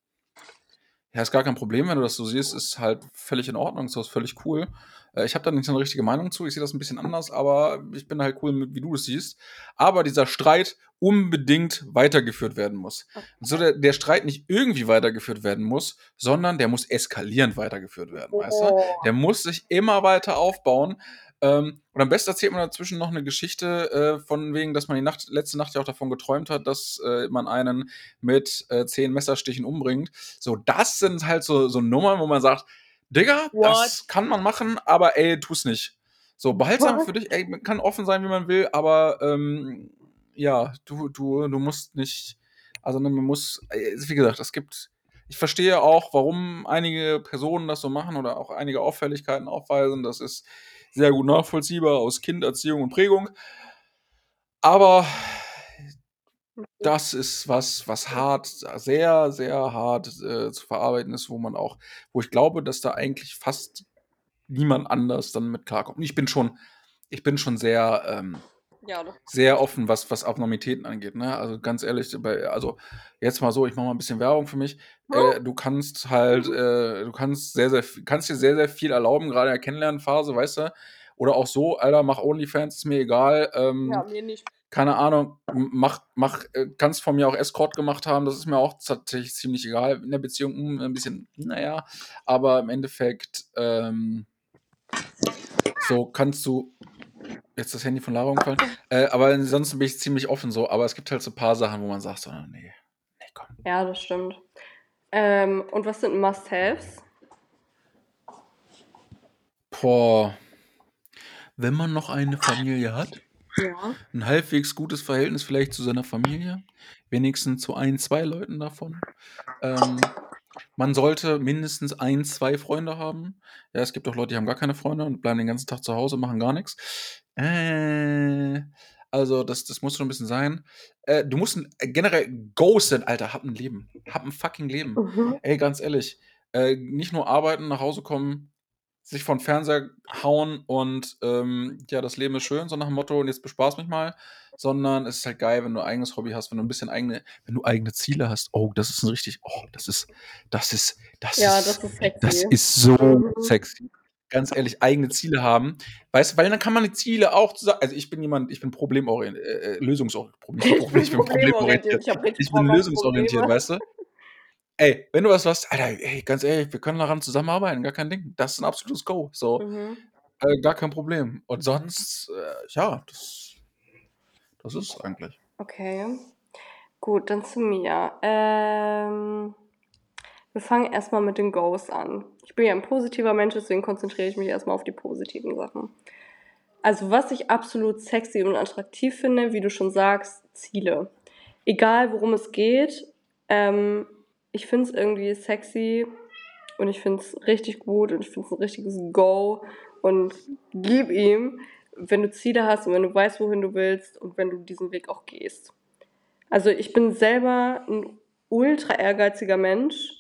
ja, ist gar kein Problem, wenn du das so siehst, ist halt völlig in Ordnung, so ist völlig cool. Äh, ich habe da nicht so eine richtige Meinung zu, ich sehe das ein bisschen anders, aber ich bin halt cool mit, wie du es siehst. Aber dieser Streit unbedingt weitergeführt werden muss. So der, der Streit nicht irgendwie weitergeführt werden muss, sondern der muss eskalierend weitergeführt werden, weißt du? Oh. Der muss sich immer weiter aufbauen. Ähm, und am besten erzählt man dazwischen noch eine Geschichte äh, von wegen, dass man die Nacht, letzte Nacht ja auch davon geträumt hat, dass äh, man einen mit äh, zehn Messerstichen umbringt. So, das sind halt so, so Nummern, wo man sagt, Digga, das kann man machen, aber ey, tu's nicht. So, behaltsam What? für dich, ey, man kann offen sein, wie man will, aber ähm, ja, du, du, du musst nicht, also ne, man muss, wie gesagt, es gibt, ich verstehe auch, warum einige Personen das so machen oder auch einige Auffälligkeiten aufweisen. Das ist sehr gut nachvollziehbar aus Kinderziehung und Prägung. Aber das ist was, was hart, sehr, sehr hart äh, zu verarbeiten ist, wo man auch, wo ich glaube, dass da eigentlich fast niemand anders dann mit klarkommt. Ich bin schon, ich bin schon sehr, ähm, Ja, doch. sehr offen, was, was Abnormitäten angeht. Ne? Also ganz ehrlich, bei, also jetzt mal so, ich mache mal ein bisschen Werbung für mich. Äh, du kannst halt, äh, du kannst sehr, sehr, viel- kannst dir sehr, sehr viel erlauben, gerade in der Kennenlernphase, weißt du? Oder auch so, Alter, mach OnlyFans, ist mir egal. Ähm, Ja, mir nicht. keine Ahnung, mach, mach, äh, kannst von mir auch Escort gemacht haben, das ist mir auch tatsächlich ziemlich egal. In der Beziehung hm, ein bisschen, naja, aber im Endeffekt, ähm, so kannst du, jetzt das Handy von Lara umgefallen, äh, aber ansonsten bin ich ziemlich offen so, aber es gibt halt so ein paar Sachen, wo man sagt, so, nee, nee, komm. Ja, das stimmt. Ähm, und was sind Must-Haves? Boah, wenn man noch eine Familie hat, Ja. ein halbwegs gutes Verhältnis vielleicht zu seiner Familie, wenigstens zu ein, zwei Leuten davon. Ähm, man sollte mindestens ein, zwei Freunde haben. Ja, es gibt auch Leute, die haben gar keine Freunde und bleiben den ganzen Tag zu Hause, machen gar nichts. Äh, Also, das, das muss schon ein bisschen sein. Äh, du musst ein, äh, generell ghosten, Alter, hab ein Leben. Hab ein fucking Leben. Mhm. Ey, ganz ehrlich. Äh, nicht nur arbeiten, nach Hause kommen, sich vor den Fernseher hauen und ähm, ja, das Leben ist schön, so nach dem Motto, und jetzt bespaß mich mal, sondern es ist halt geil, wenn du ein eigenes Hobby hast, wenn du ein bisschen eigene, wenn du eigene Ziele hast. Oh, das ist ein richtig, oh, das ist, das ist, das Ja, ist, das ist sexy. das ist so Mhm. sexy. Ganz ehrlich, eigene Ziele haben. Weißt du, weil dann kann man die Ziele auch zusammen. Also ich bin jemand, ich bin problemorientiert, äh, äh, lösungsorientiert. Problem, Ich bin problemorientiert. Ich Ich bin lösungsorientiert, Probleme. weißt du? Ey, wenn du was hast, Alter, ey, ganz ehrlich, wir können daran zusammenarbeiten, gar kein Ding. Das ist ein absolutes Go. So, Mhm. äh, gar kein Problem. Und sonst, äh, ja, das, das ist es eigentlich. Okay. Gut, dann zu mir. Ähm, wir fangen erstmal mit den Goals an. Ich bin ja ein positiver Mensch, deswegen konzentriere ich mich erstmal auf die positiven Sachen. Also, was ich absolut sexy und attraktiv finde, wie du schon sagst, Ziele. Egal, worum es geht, ähm, ich finde es irgendwie sexy und ich finde es richtig gut und ich finde es ein richtiges Go und gib ihm, wenn du Ziele hast und wenn du weißt, wohin du willst und wenn du diesen Weg auch gehst. Also ich bin selber ein ultra ehrgeiziger Mensch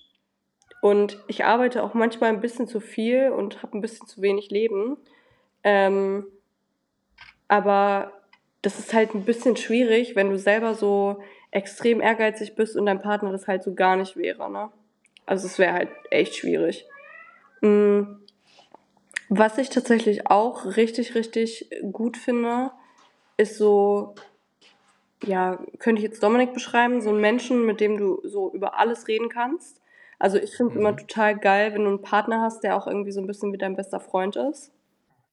und ich arbeite auch manchmal ein bisschen zu viel und habe ein bisschen zu wenig Leben. Ähm, aber das ist halt ein bisschen schwierig, wenn du selber so extrem ehrgeizig bist und dein Partner das halt so gar nicht wäre. Ne? Also es wäre halt echt schwierig. Mm. Was ich tatsächlich auch richtig, richtig gut finde, ist so, ja, könnte ich jetzt Dominik beschreiben, so ein Menschen, mit dem du so über alles reden kannst. Also ich finde es Mhm. immer total geil, wenn du einen Partner hast, der auch irgendwie so ein bisschen wie dein bester Freund ist.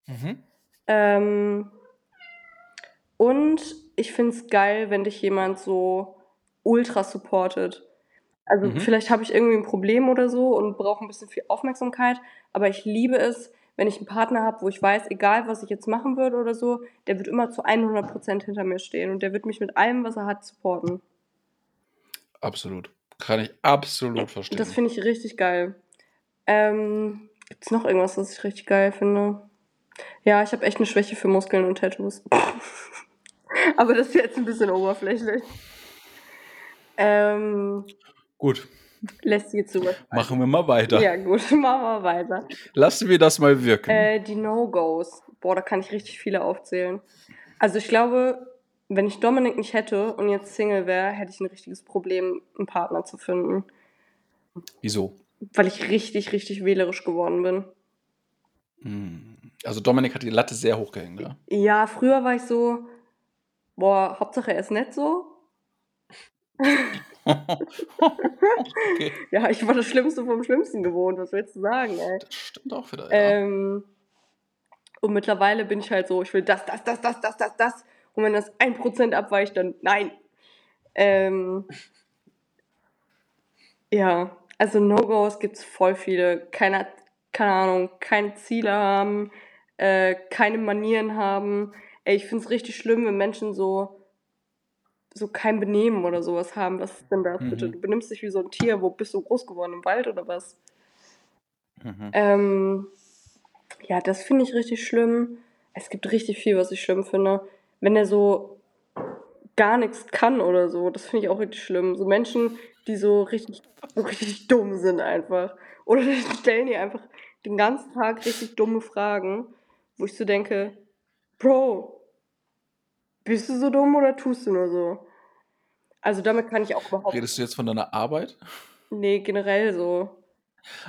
Mhm. Ähm, und ich finde es geil, wenn dich jemand so ultra supportet. Also Mhm. vielleicht habe ich irgendwie ein Problem oder so und brauche ein bisschen viel Aufmerksamkeit, aber ich liebe es, wenn ich einen Partner habe, wo ich weiß, egal was ich jetzt machen würde oder so, der wird immer zu 100% hinter mir stehen und der wird mich mit allem, was er hat, supporten. Absolut. Kann ich absolut verstehen. Das finde ich richtig geil. Ähm, Gibt es noch irgendwas, was ich richtig geil finde? Ja, ich habe echt eine Schwäche für Muskeln und Tattoos. Aber das ist jetzt ein bisschen oberflächlich. Ähm, Gut, lästige zu machen wir mal weiter. Ja, gut, machen wir weiter. Lassen wir das mal wirken. Äh, die No-Gos. Boah, da kann ich richtig viele aufzählen. Also ich glaube, wenn ich Dominik nicht hätte und jetzt Single wäre, hätte ich ein richtiges Problem, einen Partner zu finden. Wieso? Weil ich richtig, richtig wählerisch geworden bin. Hm. Also Dominik hat die Latte sehr hoch gehängt, ja? Ja, früher war ich so, boah, Hauptsache er ist nett so. okay, Ja, ich war das Schlimmste vom Schlimmsten gewohnt, was willst du sagen, ey? das stimmt auch wieder, ja. Ähm, und mittlerweile bin ich halt so, ich will das, das, das, das, das, das, das. Und wenn das 1% abweicht, dann nein. Ähm, ja, also No-Gos gibt es voll viele. Keine, keine Ahnung, keine Ziele haben, äh, keine Manieren haben. Ey, ich finde es richtig schlimm, wenn Menschen so, so kein Benehmen oder sowas haben. Was ist denn das Mhm. bitte? Du benimmst dich wie so ein Tier. Wo bist du groß geworden? Im Wald oder was? Mhm. Ähm, ja, das finde ich richtig schlimm. Es gibt richtig viel, was ich schlimm finde. Wenn er so gar nichts kann oder so, das finde ich auch richtig schlimm. So Menschen, die so richtig, richtig dumm sind einfach. Oder die stellen dir einfach den ganzen Tag richtig dumme Fragen, wo ich so denke, Bro, bist du so dumm oder tust du nur so? Also damit kann ich auch überhaupt Redest du jetzt von deiner Arbeit? Nee, generell so.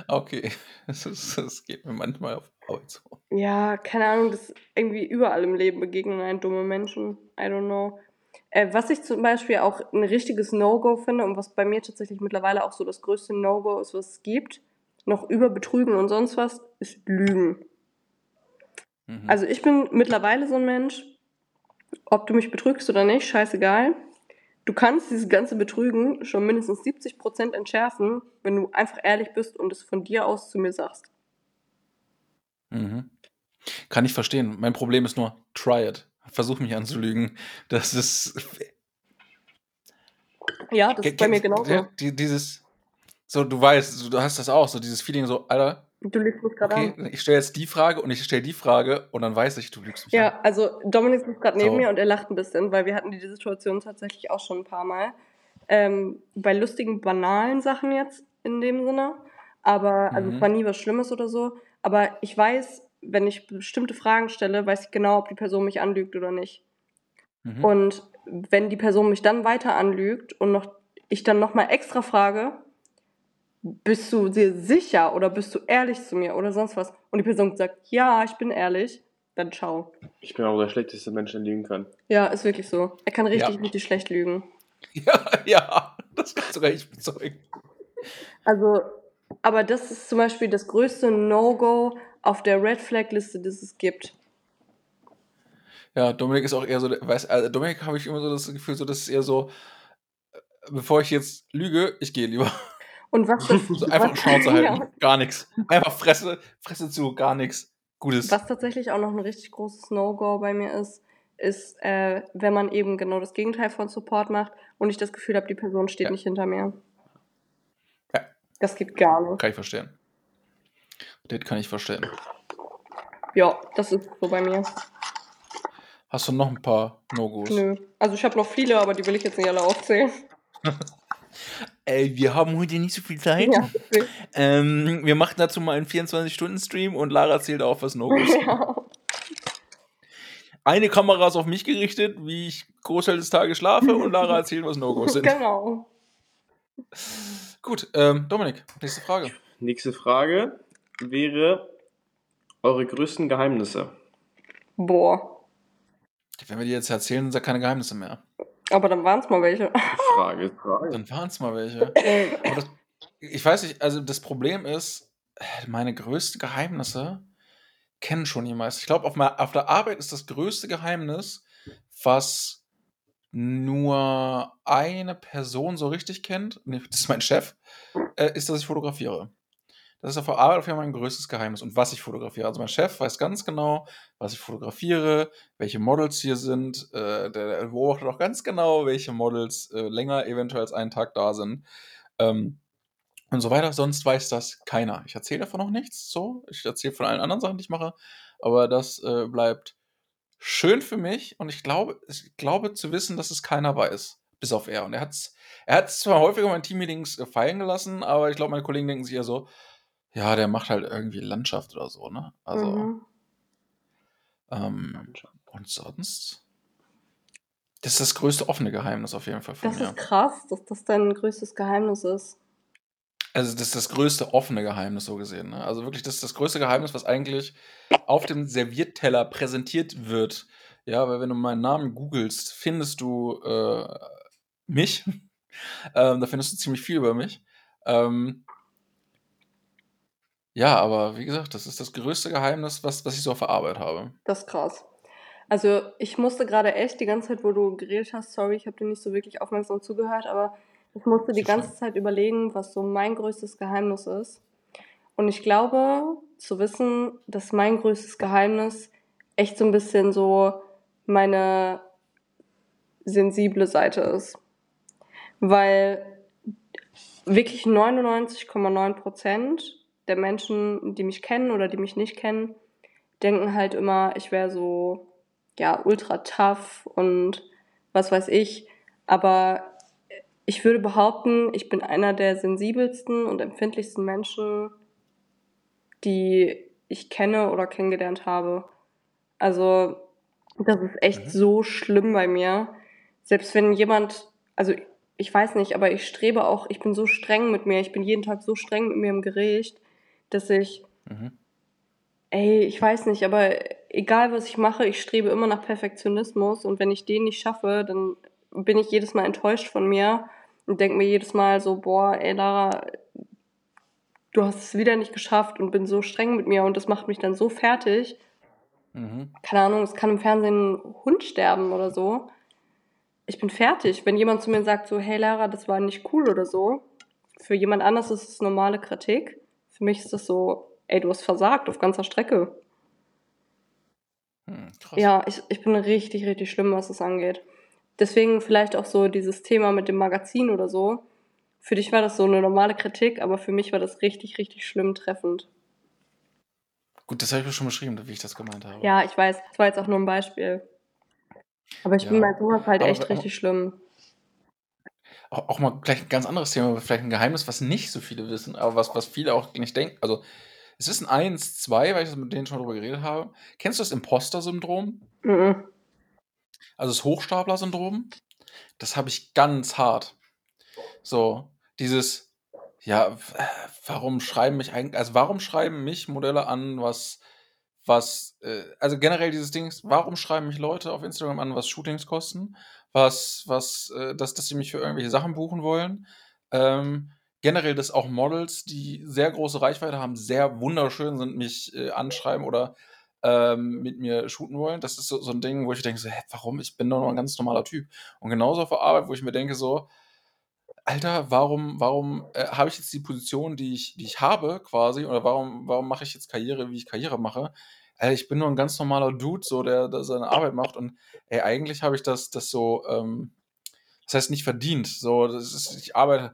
Okay, das, ist, das geht mir manchmal auf So. Ja, keine Ahnung, das irgendwie überall im Leben begegnen einen dumme Menschen. I don't know. Äh, was ich zum Beispiel auch ein richtiges No-Go finde und was bei mir tatsächlich mittlerweile auch so das größte No-Go ist, was es gibt, noch über Betrügen und sonst was, ist Lügen. Mhm. Also ich bin mittlerweile so ein Mensch, ob du mich betrügst oder nicht, scheißegal. Du kannst dieses ganze Betrügen schon mindestens 70% entschärfen, wenn du einfach ehrlich bist und es von dir aus zu mir sagst. Mhm. Kann ich verstehen. Mein Problem ist nur, try it. Versuch mich anzulügen. Das ist. Ja, das ist bei mir genauso. ja, Die, dieses. So, du weißt, du hast das auch, so dieses Feeling so, Alter, Du lügst mich gerade Okay, an. ich stelle jetzt die Frage und ich stelle die Frage und dann weiß ich, du lügst mich an. Ja, also Dominik sitzt gerade neben So. mir und er lacht ein bisschen, weil wir hatten die Situation tatsächlich auch schon ein paar Mal. Ähm, bei lustigen, banalen Sachen jetzt in dem Sinne. Aber, also Mhm. es war nie was Schlimmes oder so. Aber ich weiß, wenn ich bestimmte Fragen stelle, weiß ich genau, ob die Person mich anlügt oder nicht. Mhm. Und wenn die Person mich dann weiter anlügt und noch, ich dann nochmal extra frage, bist du dir sicher oder bist du ehrlich zu mir oder sonst was? Und die Person sagt, ja, ich bin ehrlich, dann ciao. Ich bin auch der schlechteste Mensch, der lügen kann. Ja, ist wirklich so. Er kann richtig, Ja. richtig schlecht lügen. Ja, ja, das kann sogar ich bezeugen. Also, aber das ist zum Beispiel das größte No-Go auf der Red Flag-Liste, die es gibt. Ja, Dominik ist auch eher so, weiß, also Dominik habe ich immer so das Gefühl, so das ist eher so, äh, bevor ich jetzt lüge, ich gehe lieber. Und was das, So einfach was, Schnauze halten, Ja. gar nichts. Einfach Fresse, Fresse zu, gar nichts. Gutes. Was tatsächlich auch noch ein richtig großes No-Go bei mir ist, ist, äh, wenn man eben genau das Gegenteil von Support macht und ich das Gefühl habe, die Person steht Ja. nicht hinter mir. Das geht gar nicht. Kann ich verstehen. Das kann ich verstehen. Ja, das ist so bei mir. Hast du noch ein paar No-Gos? Nö. Also ich habe noch viele, aber die will ich jetzt nicht alle aufzählen. Ey, wir haben heute nicht so viel Zeit. Ja. Ähm, wir machen dazu mal einen 24-Stunden-Stream und Lara zählt auf, was No-Gos sind. ja. Eine Kamera ist auf mich gerichtet, wie ich Großteil des Tages schlafe und Lara erzählt, was No-Gos sind. Genau. Gut, ähm, Dominik, nächste Frage. Nächste Frage wäre eure größten Geheimnisse. Boah. Wenn wir die jetzt erzählen, sind ja keine Geheimnisse mehr. Aber dann waren es mal welche. Frage, Frage. Dann waren es mal welche. Aber das, ich weiß nicht, also das Problem ist, meine größten Geheimnisse kennen schon die meisten. Ich glaube, auf, auf der Arbeit ist das größte Geheimnis, was nur eine Person so richtig kennt, das ist mein Chef, äh, ist, dass ich fotografiere. Das ist auf der Arbeit auf jeden Fall mein größtes Geheimnis und was ich fotografiere. Also mein Chef weiß ganz genau, was ich fotografiere, welche Models hier sind. Äh, der, beobachtet auch ganz genau, welche Models äh, länger eventuell als einen Tag da sind. Ähm, und so weiter. Sonst weiß das keiner. Ich erzähle davon noch nichts. So, ich erzähle von allen anderen Sachen, die ich mache. Aber das äh, bleibt schön für mich und ich glaube, ich glaube zu wissen, dass es keiner weiß. Bis auf er. Und er hat es er hat's zwar häufiger in meinen Teammeetings äh, fallen gelassen, aber ich glaube, meine Kollegen denken sich eher so, ja, der macht halt irgendwie Landschaft oder so, ne? Also, Mhm. ähm, und sonst? Das ist das größte offene Geheimnis auf jeden Fall von Das mir. ist krass, dass das dein größtes Geheimnis ist. Also das ist das größte offene Geheimnis so gesehen. Ne? Also wirklich, das ist das größte Geheimnis, was eigentlich auf dem Servierteller präsentiert wird. Ja, weil wenn du meinen Namen googelst, findest du äh, mich. ähm, da findest du ziemlich viel über mich. Ähm, ja, aber wie gesagt, das ist das größte Geheimnis, was, was ich so auf der Arbeit habe. Das ist krass. Also ich musste gerade echt die ganze Zeit, wo du geredet hast, sorry, ich habe dir nicht so wirklich aufmerksam zugehört, aber ich musste die ganze Zeit überlegen, was so mein größtes Geheimnis ist. Und ich glaube, zu wissen, dass mein größtes Geheimnis echt so ein bisschen so meine sensible Seite ist. Weil wirklich 99,9 Prozent der Menschen, die mich kennen oder die mich nicht kennen, denken halt immer, ich wäre so, ja, ultra tough und was weiß ich. Aber ich würde behaupten, ich bin einer der sensibelsten und empfindlichsten Menschen, die ich kenne oder kennengelernt habe. Also, das ist echt Mhm. so schlimm bei mir. Selbst wenn jemand, also ich weiß nicht, aber ich strebe auch, ich bin so streng mit mir, ich bin jeden Tag so streng mit mir im Gericht, dass ich Mhm. Ey, ich weiß nicht, aber egal was ich mache, ich strebe immer nach Perfektionismus und wenn ich den nicht schaffe, dann bin ich jedes Mal enttäuscht von mir und denke mir jedes Mal so, boah, ey Lara, du hast es wieder nicht geschafft und bin so streng mit mir und das macht mich dann so fertig. Mhm. Keine Ahnung, es kann im Fernsehen ein Hund sterben oder so. Ich bin fertig. Wenn jemand zu mir sagt so, hey Lara, das war nicht cool oder so, für jemand anders ist es normale Kritik. Für mich ist das so, ey, du hast versagt auf ganzer Strecke. Hm. Ja, ich, ich bin richtig, richtig schlimm, was das angeht. Deswegen vielleicht auch so dieses Thema mit dem Magazin oder so. Für dich war das so eine normale Kritik, aber für mich war das richtig, richtig schlimm treffend. Gut, das habe ich mir schon beschrieben, wie ich das gemeint habe. Ja, ich weiß, das war jetzt auch nur ein Beispiel. Aber ich Ja. finde bei sowas halt Aber- echt richtig schlimm. Auch, auch mal gleich ein ganz anderes Thema, vielleicht ein Geheimnis, was nicht so viele wissen, aber was, was viele auch nicht denken. Also, es ist ein Eins, zwei, weil ich das mit denen schon drüber geredet habe. Kennst du das Imposter-Syndrom? Mhm. Also das Hochstapler-Syndrom? Das habe ich ganz hart. So, dieses, ja, warum schreiben mich eigentlich, also warum schreiben mich Modelle an, was, was, äh, also generell dieses Ding, warum schreiben mich Leute auf Instagram an, was Shootings kosten, was, was, äh, dass, dass sie mich für irgendwelche Sachen buchen wollen. Ähm, generell, dass auch Models, die sehr große Reichweite haben, sehr wunderschön sind, mich äh, anschreiben oder ähm, mit mir shooten wollen. Das ist so, so ein Ding, wo ich denke, so, hä, warum? Ich bin doch noch ein ganz normaler Typ. Und genauso auf der Arbeit, wo ich mir denke, so, Alter, warum, warum äh, habe ich jetzt die Position, die ich, die ich habe, quasi, oder warum, warum mache ich jetzt Karriere, wie ich Karriere mache? Äh, ich bin nur ein ganz normaler Dude, so, der, der seine Arbeit macht und ey, eigentlich habe ich das, das so, ähm, das heißt nicht verdient. So, das ist, ich arbeite.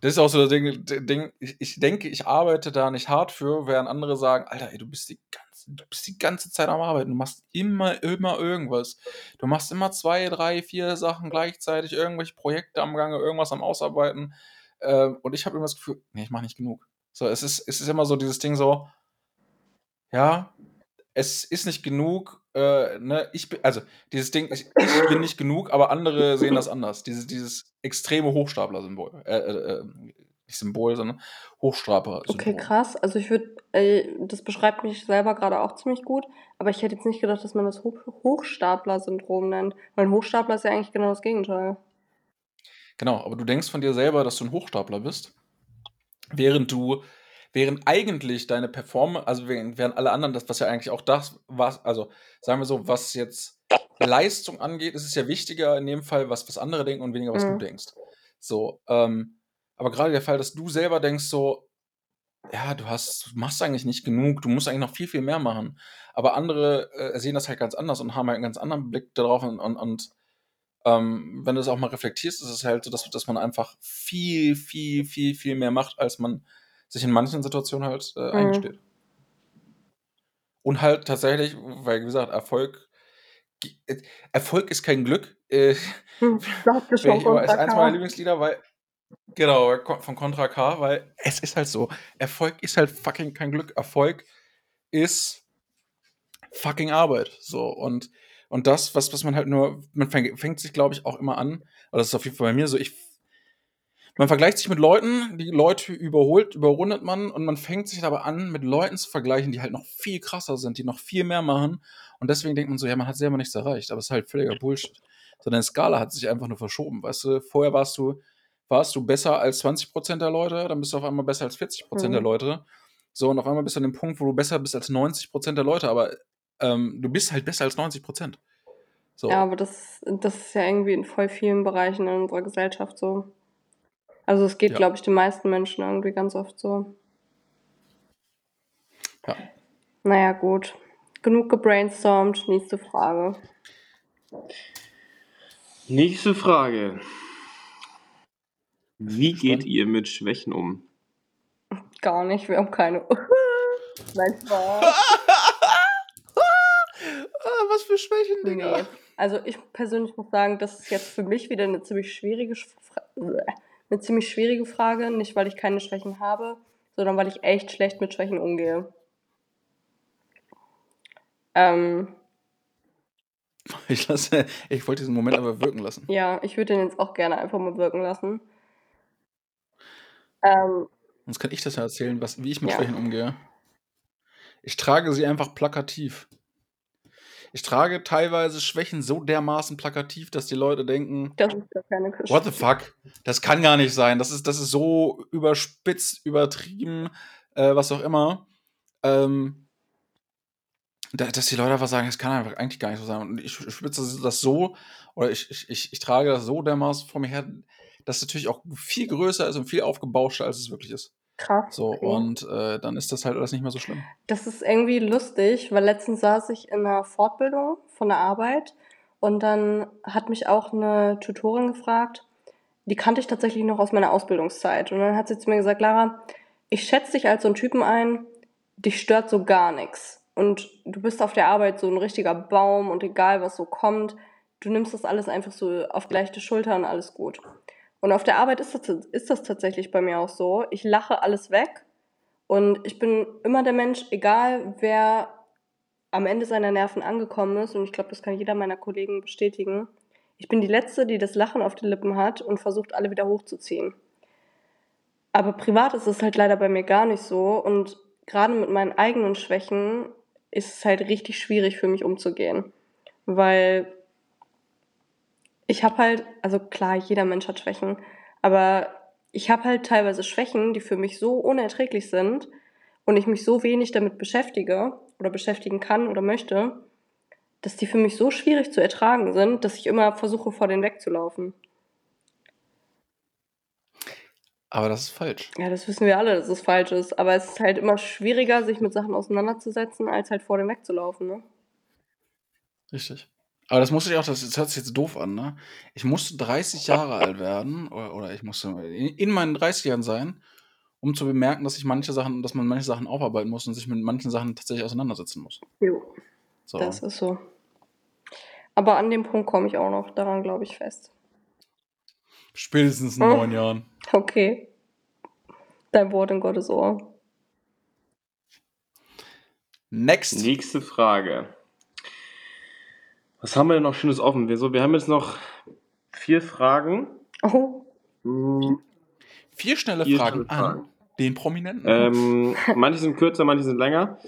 Das ist auch so das Ding, Ding ich, ich denke, ich arbeite da nicht hart für, während andere sagen, Alter, ey, du bist die du bist die ganze Zeit am Arbeiten, du machst immer, immer irgendwas. Du machst immer zwei, drei, vier Sachen gleichzeitig, irgendwelche Projekte am Gange, irgendwas am Ausarbeiten. Ähm, und ich habe immer das Gefühl, nee, ich mache nicht genug. So, es ist, es ist immer so dieses Ding so, ja, es ist nicht genug, äh, ne, ich bin, also dieses Ding, ich, ich bin nicht genug, aber andere sehen das anders. Dieses, dieses extreme Hochstapler-Symbol. Äh, äh, äh, nicht Symbol, sondern Hochstapler-Symbol. Okay, krass. Also ich würde, äh, das beschreibt mich selber gerade auch ziemlich gut, aber ich hätte jetzt nicht gedacht, dass man das Hoch Hochstapler-Syndrom nennt. Weil ein Hochstapler ist ja eigentlich genau das Gegenteil. Genau, aber du denkst von dir selber, dass du ein Hochstapler bist, während du, während eigentlich deine Performance, also während, während alle anderen, das, was ja eigentlich auch das, was, also sagen wir so, was jetzt Leistung angeht, ist es ja wichtiger in dem Fall, was, was andere denken und weniger, was Mhm. du denkst. So, ähm, aber gerade der Fall, dass du selber denkst, so, ja, du hast, du machst eigentlich nicht genug, du musst eigentlich noch viel, viel mehr machen. Aber andere äh, sehen das halt ganz anders und haben halt einen ganz anderen Blick darauf und, und, und ähm, wenn du das auch mal reflektierst, ist es halt so, dass, dass man einfach viel, viel, viel, viel mehr macht, als man sich in manchen Situationen halt äh, Mhm. eingesteht. Und halt tatsächlich, weil wie gesagt, Erfolg, äh, Erfolg ist kein Glück. Äh, Hm, immer, ist eins meiner Lieblingslieder, weil. Genau, von Contra K, weil es ist halt so. Erfolg ist halt fucking kein Glück. Erfolg ist fucking Arbeit. So. Und, und das, was, was man halt nur. Man fängt, fängt sich, glaube ich, auch immer an. Oder das ist auf jeden Fall bei mir so. Ich. Man vergleicht sich mit Leuten, die Leute überholt, überrundet man und man fängt sich aber an, mit Leuten zu vergleichen, die halt noch viel krasser sind, die noch viel mehr machen. Und deswegen denkt man so, ja, man hat selber nichts erreicht. Aber es ist halt völliger Bullshit. So, deine Skala hat sich einfach nur verschoben. Weißt du, vorher warst du, warst du besser als 20% der Leute, dann bist du auf einmal besser als 40% der Mhm. Leute. So, und auf einmal bist du an dem Punkt, wo du besser bist als 90% der Leute, aber ähm, du bist halt besser als 90%. So. Ja, aber das, das ist ja irgendwie in voll vielen Bereichen in unserer Gesellschaft so. Also es geht, Ja. glaube ich, den meisten Menschen irgendwie ganz oft so. Ja. Naja, gut. Genug gebrainstormt. Nächste Frage. Nächste Frage. Wie Spannend. geht ihr mit Schwächen um? Gar nicht, wir haben keine. Nein, Spaß. Ah, was für Schwächen, Nee. Also ich persönlich muss sagen, das ist jetzt für mich wieder eine ziemlich schwierige Fra eine ziemlich schwierige Frage. Nicht, weil ich keine Schwächen habe, sondern weil ich echt schlecht mit Schwächen umgehe. Ähm, Ich, lasse, ich wollte diesen Moment aber wirken lassen. ja, ich würde den jetzt auch gerne einfach mal wirken lassen. Ähm, Sonst kann ich das ja erzählen, was, wie ich mit Ja. Schwächen umgehe. Ich trage sie einfach plakativ. Ich trage teilweise Schwächen so dermaßen plakativ, dass die Leute denken, das ist gar keine Küche. what the fuck? Das kann gar nicht sein. Das ist, das ist so überspitzt, übertrieben, äh, was auch immer. Ähm, da, dass die Leute einfach sagen, das kann einfach eigentlich gar nicht so sein. Und ich spitze das so, oder ich, ich, ich, ich trage das so dermaßen vor mir her, dass es natürlich auch viel größer ist und viel aufgebauschter, als es wirklich ist. Krass. So, okay. und äh, dann ist das halt alles nicht mehr so schlimm. Das ist irgendwie lustig, weil letztens saß ich in einer Fortbildung von der Arbeit und dann hat mich auch eine Tutorin gefragt, die kannte ich tatsächlich noch aus meiner Ausbildungszeit. Und dann hat sie zu mir gesagt, Lara, ich schätze dich als so einen Typen ein, dich stört so gar nichts. Und du bist auf der Arbeit so ein richtiger Baum und egal was so kommt, du nimmst das alles einfach so auf gleiche Schulter und alles gut. Und auf der Arbeit ist das, ist das tatsächlich bei mir auch so. Ich lache alles weg und ich bin immer der Mensch, egal wer am Ende seiner Nerven angekommen ist, und ich glaube, das kann jeder meiner Kollegen bestätigen, ich bin die Letzte, die das Lachen auf den Lippen hat und versucht, alle wieder hochzuziehen. Aber privat ist es halt leider bei mir gar nicht so und gerade mit meinen eigenen Schwächen ist es halt richtig schwierig für mich umzugehen, weil ich habe halt, also klar, jeder Mensch hat Schwächen, aber ich habe halt teilweise Schwächen, die für mich so unerträglich sind und ich mich so wenig damit beschäftige oder beschäftigen kann oder möchte, dass die für mich so schwierig zu ertragen sind, dass ich immer versuche, vor denen wegzulaufen. Aber das ist falsch. Ja, das wissen wir alle, dass es falsch ist. Aber es ist halt immer schwieriger, sich mit Sachen auseinanderzusetzen, als halt vor dem wegzulaufen, ne? Richtig. Aber das musste ich auch, das, das hört sich jetzt doof an, ne? Ich musste 30 Jahre alt werden, oder, oder ich musste in, in meinen 30 Jahren sein, um zu bemerken, dass ich manche Sachen, dass man manche Sachen aufarbeiten muss und sich mit manchen Sachen tatsächlich auseinandersetzen muss. Jo. So. Das ist so. Aber an dem Punkt komme ich auch noch, daran glaube ich fest. Spätestens in hm. neun Jahren. Okay. Dein Wort in Gottes Ohr. Next. Nächste Frage. Was haben wir denn noch Schönes offen? Wir, so, wir haben jetzt noch vier Fragen. Oh. Hm. Vier schnelle vier Fragen, schnelle Fragen an den Prominenten. Ähm, manche sind kürzer, manche sind länger.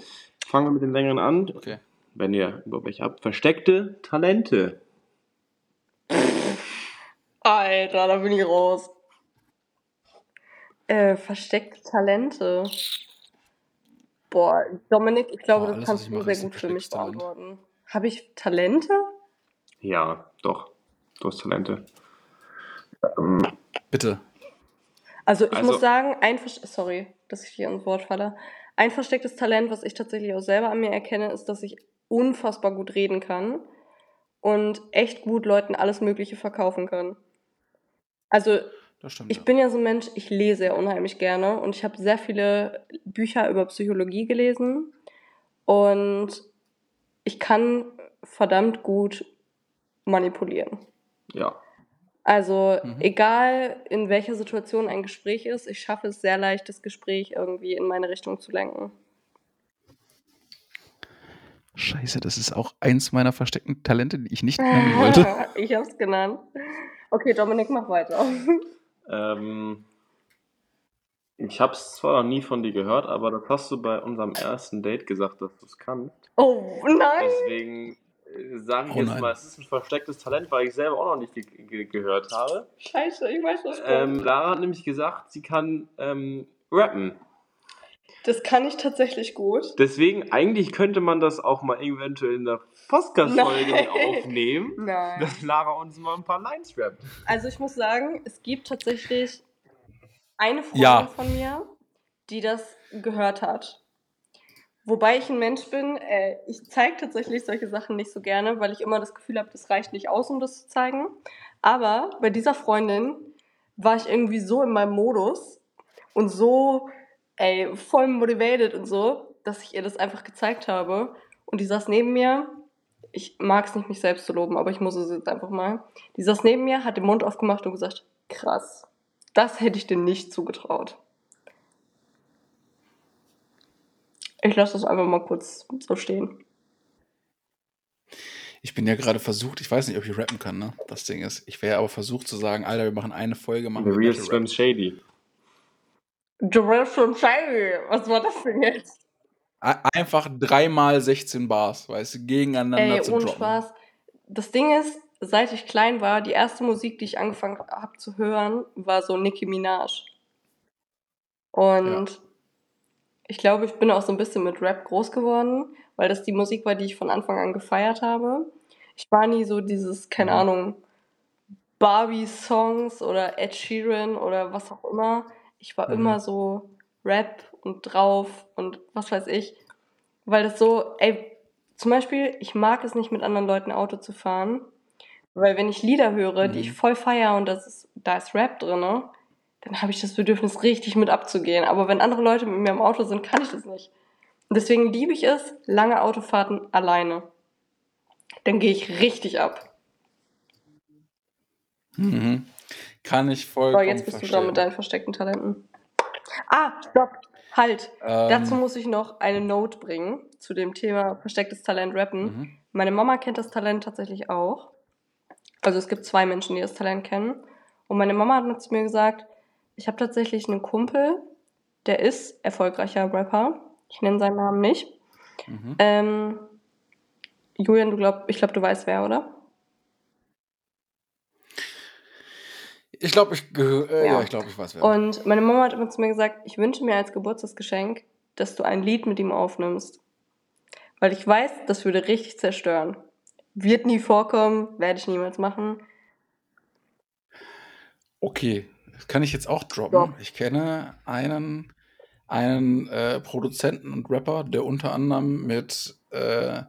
Fangen wir mit den längeren an. Okay. Wenn ihr über welche habt. Versteckte Talente. Alter, da bin ich raus. Äh, versteckte Talente. Boah, Dominik, ich glaube, Boah, das kannst du sehr gut für mich beantworten. Habe ich Talente? Ja, doch. Du hast Talente. Ähm, Bitte. Also ich also, muss sagen, ein sorry, dass ich hier ins Wort falle. Ein verstecktes Talent, was ich tatsächlich auch selber an mir erkenne, ist, dass ich unfassbar gut reden kann und echt gut Leuten alles Mögliche verkaufen kann. Also stimmt, ich ja. bin ja so ein Mensch, ich lese ja unheimlich gerne und ich habe sehr viele Bücher über Psychologie gelesen und ich kann verdammt gut manipulieren. Ja. Also mhm. egal in welcher Situation ein Gespräch ist, ich schaffe es sehr leicht, das Gespräch irgendwie in meine Richtung zu lenken. Scheiße, das ist auch eins meiner versteckten Talente, die ich nicht nennen wollte. ich hab's genannt. Okay, Dominik, mach weiter. Ähm, ich habe es zwar noch nie von dir gehört, aber das hast du bei unserem ersten Date gesagt, dass du es kannst. Oh nein! Deswegen äh, sage ich oh, jetzt nein. mal, es ist ein verstecktes Talent, weil ich selber auch noch nicht ge ge gehört habe. Scheiße, ich weiß was. Ähm, Lara hat nämlich gesagt, sie kann ähm, rappen. Das kann ich tatsächlich gut. Deswegen, eigentlich könnte man das auch mal eventuell in der Podcast-Folge aufnehmen. Nein. Dass Lara uns mal ein paar Lines rappt. Also ich muss sagen, es gibt tatsächlich eine Freundin ja. von mir, die das gehört hat. Wobei ich ein Mensch bin, äh, ich zeige tatsächlich solche Sachen nicht so gerne, weil ich immer das Gefühl habe, das reicht nicht aus, um das zu zeigen. Aber bei dieser Freundin war ich irgendwie so in meinem Modus und so ey, voll motivated und so, dass ich ihr das einfach gezeigt habe. Und die saß neben mir. Ich mag es nicht, mich selbst zu loben, aber ich muss es jetzt einfach mal. Die saß neben mir, hat den Mund aufgemacht und gesagt, krass, das hätte ich dir nicht zugetraut. Ich lasse das einfach mal kurz so stehen. Ich bin ja gerade versucht, ich weiß nicht, ob ich rappen kann, ne? Das Ding ist. Ich wäre aber versucht zu sagen, Alter, wir machen eine Folge, machen The Real Slim Shady. Joel from Shady. Was war das denn jetzt? Einfach dreimal 16 Bars, weißt du, gegeneinander Ey, zu ohne droppen. Spaß. Das Ding ist, seit ich klein war, die erste Musik, die ich angefangen habe zu hören, war so Nicki Minaj. Und ja. Ich glaube, ich bin auch so ein bisschen mit Rap groß geworden, weil das die Musik war, die ich von Anfang an gefeiert habe. Ich war nie so dieses, keine mhm. Ahnung, Barbie-Songs oder Ed Sheeran oder was auch immer. Ich war mhm. immer so Rap und drauf und was weiß ich. Weil das so, ey, zum Beispiel, ich mag es nicht mit anderen Leuten Auto zu fahren. Weil wenn ich Lieder höre, mhm. die ich voll feier und das ist, da ist Rap drin, dann habe ich das Bedürfnis, richtig mit abzugehen. Aber wenn andere Leute mit mir im Auto sind, kann ich das nicht. Deswegen liebe ich es, lange Autofahrten alleine. Dann gehe ich richtig ab. Mhm. Kann ich So, vollkommen jetzt bist du dran verstehen. mit deinen versteckten Talenten. Ah, stopp. Halt. Dazu Ähm, muss ich noch eine Note bringen zu dem Thema verstecktes Talent rappen. mhm. Meine Mama kennt das Talent tatsächlich auch. Also es gibt zwei Menschen, die das Talent kennen. Und meine Mama hat mir zu mir gesagt, ich habe tatsächlich einen Kumpel, der ist erfolgreicher Rapper. Ich nenne seinen Namen nicht. Mhm. Ähm, Julian, du glaub, ich glaube, du weißt wer, oder? Ich glaube, ich, äh, Ja. ja, ich, glaub, ich weiß wer. Und meine Mama hat immer zu mir gesagt, ich wünsche mir als Geburtstagsgeschenk, dass du ein Lied mit ihm aufnimmst. Weil ich weiß, das würde richtig zerstören. Wird nie vorkommen, werde ich niemals machen. Okay, das kann ich jetzt auch droppen. Drop. Ich kenne einen, einen äh, Produzenten und Rapper, der unter anderem mit, äh,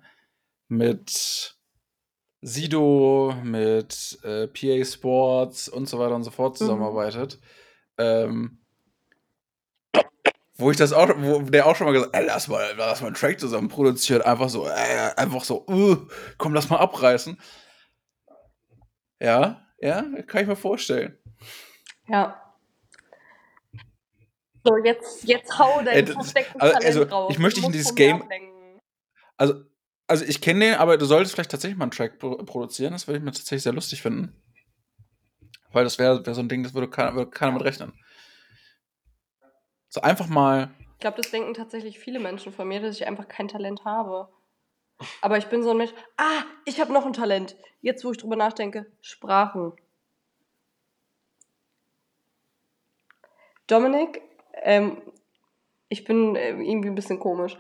mit Sido, mit äh, PA Sports und so weiter und so fort zusammenarbeitet. Ähm, wo ich das auch, wo der auch schon mal gesagt, ey, lass mal, lass mal einen Track zusammen produzieren, einfach so, äh, einfach so, uh, komm, lass mal abreißen. Ja, ja, kann ich mir vorstellen. Ja. So, jetzt, jetzt hau dein das- verstecktes also- Talent also, ich möchte dich in dieses Game- ablenken. Also, also ich kenne den, aber du solltest vielleicht tatsächlich mal einen Track pro produzieren. Das würde ich mir tatsächlich sehr lustig finden. Weil das wäre wär so ein Ding, das würde keiner, würde keiner mit rechnen. So einfach mal. Ich glaube, das denken tatsächlich viele Menschen von mir, dass ich einfach kein Talent habe. Aber ich bin so ein Mensch. Ah, ich habe noch ein Talent. Jetzt, wo ich drüber nachdenke, Sprachen. Dominik, ähm, ich bin äh, irgendwie ein bisschen komisch.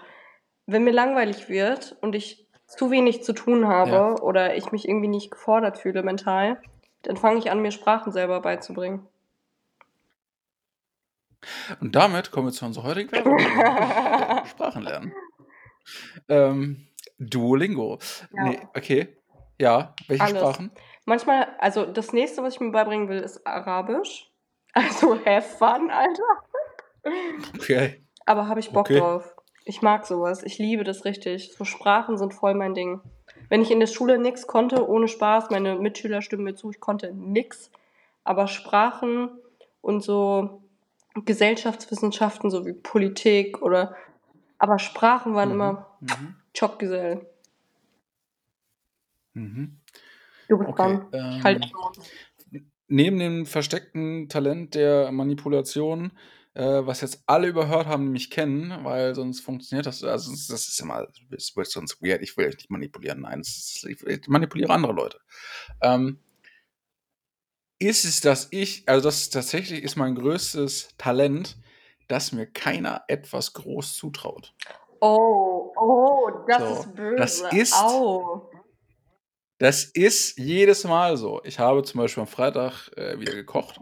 Wenn mir langweilig wird und ich zu wenig zu tun habe Ja. oder ich mich irgendwie nicht gefordert fühle mental, dann fange ich an, mir Sprachen selber beizubringen. Und damit kommen wir zu unserer heutigen Werbung. Sprachen lernen. Ähm, Duolingo. Ja. Nee, okay. Ja, welche Alles. Sprachen? Manchmal, also das nächste, was ich mir beibringen will, ist Arabisch. Also have fun, Alter. Okay. Aber habe ich Bock Okay. drauf. Ich mag sowas. Ich liebe das richtig. So Sprachen sind voll mein Ding. Wenn ich in der Schule nichts konnte, ohne Spaß, meine Mitschüler stimmen mir zu, ich konnte nix. Aber Sprachen und so Gesellschaftswissenschaften, so wie Politik oder. Aber Sprachen waren Mhm. immer Mhm. Jobgesellen. Mhm. Du bist Okay. dran. Ähm, Ich halte Mund. Neben dem versteckten Talent der Manipulation, äh, was jetzt alle überhört haben, nämlich kennen, weil sonst funktioniert das, also das ist immer, es wird sonst weird, ich will euch nicht manipulieren, nein, ist, ich manipuliere andere Leute. Ähm, ist es, dass ich, also das tatsächlich ist mein größtes Talent, dass mir keiner etwas groß zutraut. Oh, oh, das So, ist böse. das ist- Au. Das ist jedes Mal so. Ich habe zum Beispiel am Freitag äh, wieder gekocht.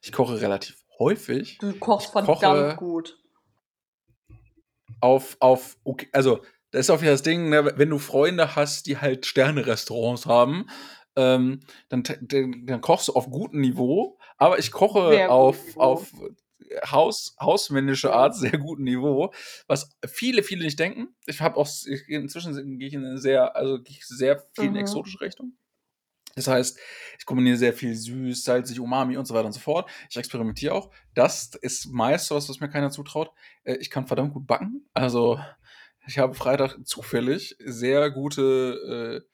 Ich koche relativ häufig. Du kochst Ich verdammt gut. auf, auf, okay, also, das ist auch wieder das Ding, ne, wenn du Freunde hast, die halt Sterne-Restaurants haben, ähm, dann, dann, dann kochst du auf gutem Niveau, aber ich koche Sehr auf, auf Haus, hausmännische Art sehr gutem Niveau, was viele, viele nicht denken. Ich habe auch, ich, inzwischen gehe ich in eine sehr, also gehe ich sehr viel in Mhm. exotische Richtung. Das heißt, ich kombiniere sehr viel süß, salzig, Umami und so weiter und so fort. Ich experimentiere auch. Das ist meist was, was mir keiner zutraut. Äh, Ich kann verdammt gut backen. Also, ich habe Freitag zufällig sehr gute, äh,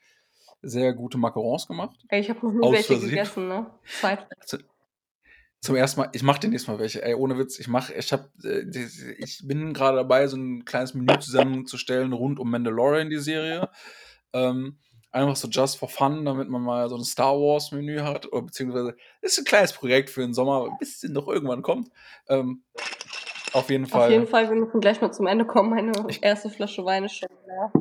sehr gute Macarons gemacht. Ich habe Aus welche Versehen. gegessen, ne? Zeit. Zum ersten Mal, ich mache demnächst mal welche. Ey, ohne Witz, ich mache, ich habe, ich bin gerade dabei, so ein kleines Menü zusammenzustellen rund um Mandalorian, die Serie. Ähm, einfach so just for fun, damit man mal so ein Star Wars Menü hat, oder beziehungsweise ist ein kleines Projekt für den Sommer, bis es noch irgendwann kommt. Ähm, auf jeden Fall. Auf jeden Fall, wir müssen gleich mal zum Ende kommen. Meine Ich- erste Flasche Wein ist schon leer.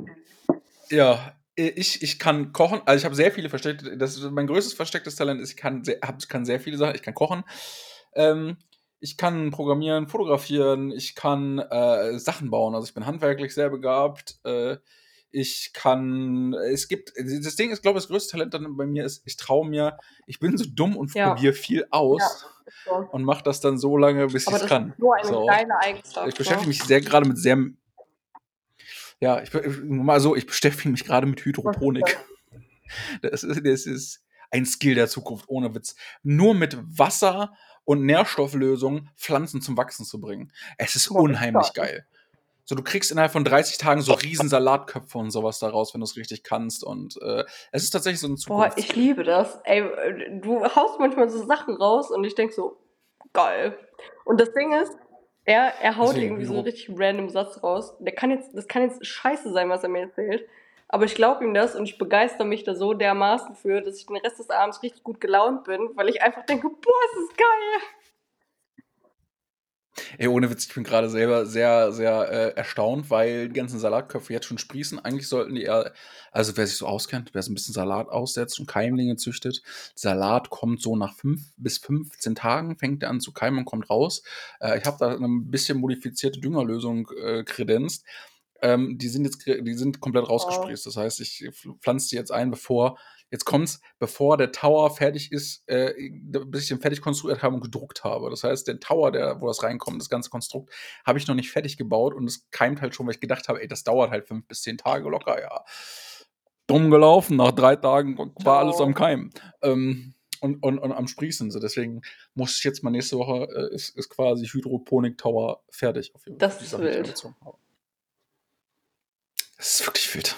Ja, ich, ich kann kochen, also ich habe sehr viele versteckte, das ist mein größtes verstecktes Talent ist, ich kann sehr, hab, kann sehr viele Sachen, ich kann kochen, ähm, ich kann programmieren, fotografieren, ich kann äh, Sachen bauen, also ich bin handwerklich sehr begabt, äh, ich kann, es gibt, das Ding ist, glaube ich, das größte Talent dann bei mir ist, ich traue mir, ich bin so dumm und Ja. probiere viel aus So. und mache das dann so lange, bis ich das kann. ist so eine So. geile Eigenschaft. Ich beschäftige ne? mich sehr gerade mit sehr Ja, ich, mal so, ich beschäftige mich gerade mit Hydroponik. Das ist, das ist ein Skill der Zukunft, ohne Witz. Nur mit Wasser und Nährstofflösungen Pflanzen zum Wachsen zu bringen. Es ist Boah, unheimlich geil. So, du kriegst innerhalb von 30 Tagen so riesen Salatköpfe und sowas daraus, wenn du es richtig kannst. Und äh, es ist tatsächlich so ein Boah, Zukunft. ich liebe das. Ey, du haust manchmal so Sachen raus und ich denk so, geil. Und das Ding ist, er, er haut Deswegen, irgendwie so einen richtig random Satz raus. Der kann jetzt, das kann jetzt scheiße sein, was er mir erzählt. Aber ich glaube ihm das und ich begeister mich da so dermaßen für, dass ich den Rest des Abends richtig gut gelaunt bin, weil ich einfach denke, boah, ist das geil. Ey, ohne Witz, ich bin gerade selber sehr, sehr äh, erstaunt, weil die ganzen Salatköpfe jetzt schon sprießen. Eigentlich sollten die eher, also wer sich so auskennt, wer so ein bisschen Salat aussetzt und Keimlinge züchtet, Salat kommt so nach fünf bis 15 Tagen, fängt er an zu keimen und kommt raus. Äh, ich habe da eine bisschen modifizierte Düngerlösung äh, kredenzt. Ähm, die sind jetzt, die sind komplett rausgesprießt. Das heißt, ich pflanze die jetzt ein, bevor, jetzt kommt's, bevor der Tower fertig ist, äh, bis ich den fertig konstruiert habe und gedruckt habe. Das heißt, der Tower, der, wo das reinkommt, das ganze Konstrukt, habe ich noch nicht fertig gebaut und es keimt halt schon, weil ich gedacht habe, ey, das dauert halt fünf bis zehn Tage locker, ja. Dumm gelaufen, nach drei Tagen war Ciao. alles am Keimen. Ähm, und, und, und am Sprießen. So. Deswegen muss ich jetzt mal nächste Woche, äh, ist, ist quasi Hydroponik Tower fertig. Auf jeden Das ist wild. Das ist wirklich wild.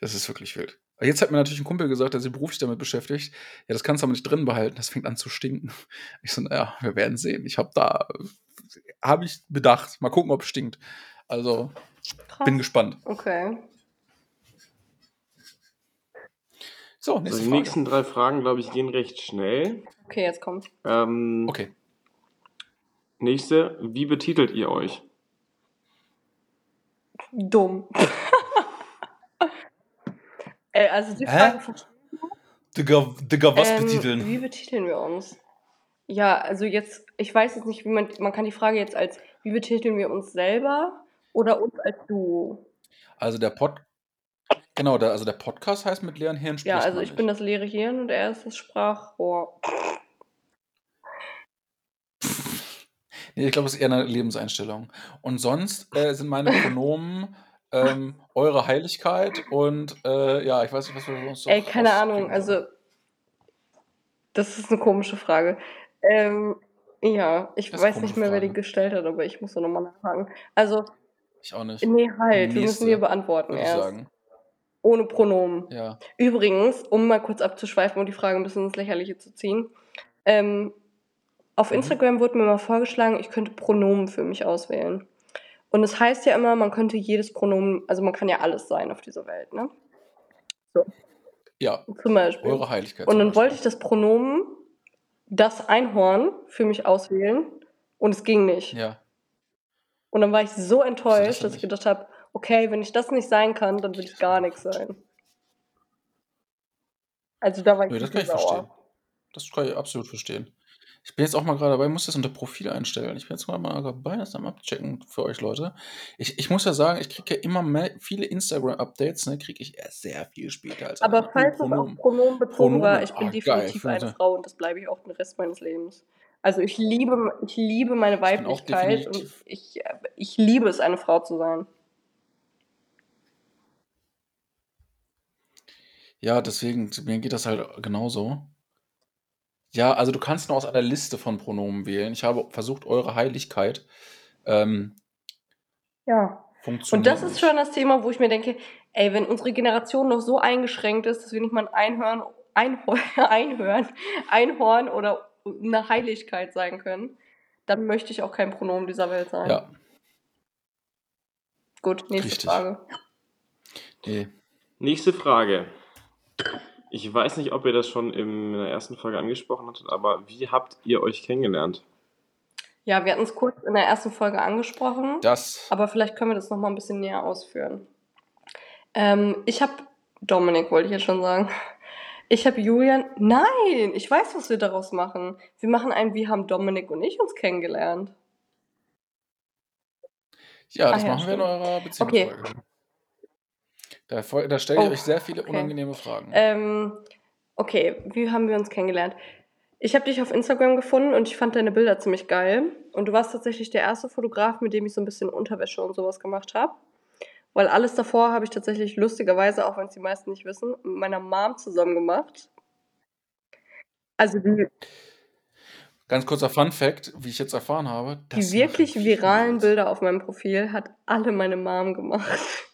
Das ist wirklich wild. Aber Jetzt hat mir natürlich ein Kumpel gesagt, der sich beruflich damit beschäftigt. Ja, das kannst du aber nicht drin behalten, das fängt an zu stinken. Ich so, naja, wir werden sehen. Ich habe da, habe ich bedacht. Mal gucken, ob es stinkt. Also, Krass. bin gespannt. Okay. So, nächste die Frage. nächsten drei Fragen, glaube ich, gehen recht schnell. Okay, jetzt kommt. Ähm, Okay. Nächste, wie betitelt ihr euch? Dumm. Ey, also die? Frage verstehe Digga, Digga was Ähm, betiteln? Wie betiteln wir uns? Ja, also jetzt, ich weiß jetzt nicht, wie man, man kann die Frage jetzt als, wie betiteln wir uns selber oder uns als du? Also, der Pod. Genau, der, also der Podcast heißt mit leeren Hirn Ja, also ich nicht. bin das leere Hirn und er ist das Sprachrohr. Nee, ich glaube, es ist eher eine Lebenseinstellung. Und sonst äh, sind meine Pronomen ähm, eure Heiligkeit und äh, ja, ich weiß nicht, was wir sonst Ey, keine Ahnung, also das ist eine komische Frage. Ähm, ja, ich Das weiß nicht mehr, wer die Frage. gestellt hat, aber ich muss da nochmal nachfragen. Also, Ich auch nicht. nee, halt, wir müssen Nächste, beantworten erst. sagen. Ohne Pronomen. Ja. Übrigens, um mal kurz abzuschweifen und die Frage ein bisschen ins Lächerliche zu ziehen. Ähm, auf Mhm. Instagram wurde mir mal vorgeschlagen, ich könnte Pronomen für mich auswählen. Und es heißt ja immer, man könnte jedes Pronomen, also man kann ja alles sein auf dieser Welt, ne? Ja, Zum Beispiel. eure Heiligkeit. Und dann Beispiel. wollte ich das Pronomen das Einhorn für mich auswählen und es ging nicht. Ja. Und dann war ich so enttäuscht, das dass ich gedacht habe, okay, wenn ich das nicht sein kann, dann will ich gar nichts sein. Also da war ich Nö, das kann ich sauer. verstehen. Das kann ich absolut verstehen. Ich bin jetzt auch mal gerade dabei, muss das unter Profil einstellen. Ich bin jetzt gerade mal dabei, das am abchecken für euch Leute. Ich, ich muss ja sagen, ich kriege ja immer mehr, viele Instagram-Updates, ne, kriege ich erst sehr viel später als Aber falls es auf Pronomen. Bezogen war, ich bin ah, geil, definitiv finde eine ich. Frau und das bleibe ich auch den Rest meines Lebens. Also ich liebe, ich liebe meine auch Weiblichkeit und definitiv- ich, ich liebe es, eine Frau zu sein. Ja, deswegen, mir geht das halt genauso. Ja, also du kannst nur aus einer Liste von Pronomen wählen. Ich habe versucht, eure Heiligkeit ähm, Ja. funktioniert. Und das ist nicht. schon das Thema, wo ich mir denke, ey, wenn unsere Generation noch so eingeschränkt ist, dass wir nicht mal ein Einhorn, Einhorn, Einhorn, Einhorn oder eine Heiligkeit sein können, dann möchte ich auch kein Pronomen dieser Welt sein. Ja, Gut, nächste Richtig. Frage. nee. Nächste Frage. Ich weiß nicht, ob ihr das schon in der ersten Folge angesprochen hattet, aber wie habt ihr euch kennengelernt? Ja, wir hatten es kurz in der ersten Folge angesprochen. Das. Aber vielleicht können wir das nochmal ein bisschen näher ausführen. Ähm, ich habe, Dominik wollte ich jetzt schon sagen. Ich habe Julian, nein, ich weiß, was wir daraus machen. Wir machen ein, wie haben Dominik und ich uns kennengelernt. Ja, Ah das ja, machen wir in stimmt. eurer Beziehungsfolge. Da, da stelle ich Oh, euch sehr viele okay. unangenehme Fragen. Ähm, okay, wie haben wir uns kennengelernt? Ich habe dich auf Instagram gefunden und ich fand deine Bilder ziemlich geil. Und du warst tatsächlich der erste Fotograf, mit dem ich so ein bisschen Unterwäsche und sowas gemacht habe. Weil alles davor habe ich tatsächlich lustigerweise, auch wenn es die meisten nicht wissen, mit meiner Mom zusammen gemacht. Also die, Ganz kurzer Fun Fact, wie ich jetzt erfahren habe, die wirklich viralen. Bilder auf meinem Profil hat alle meine Mom gemacht.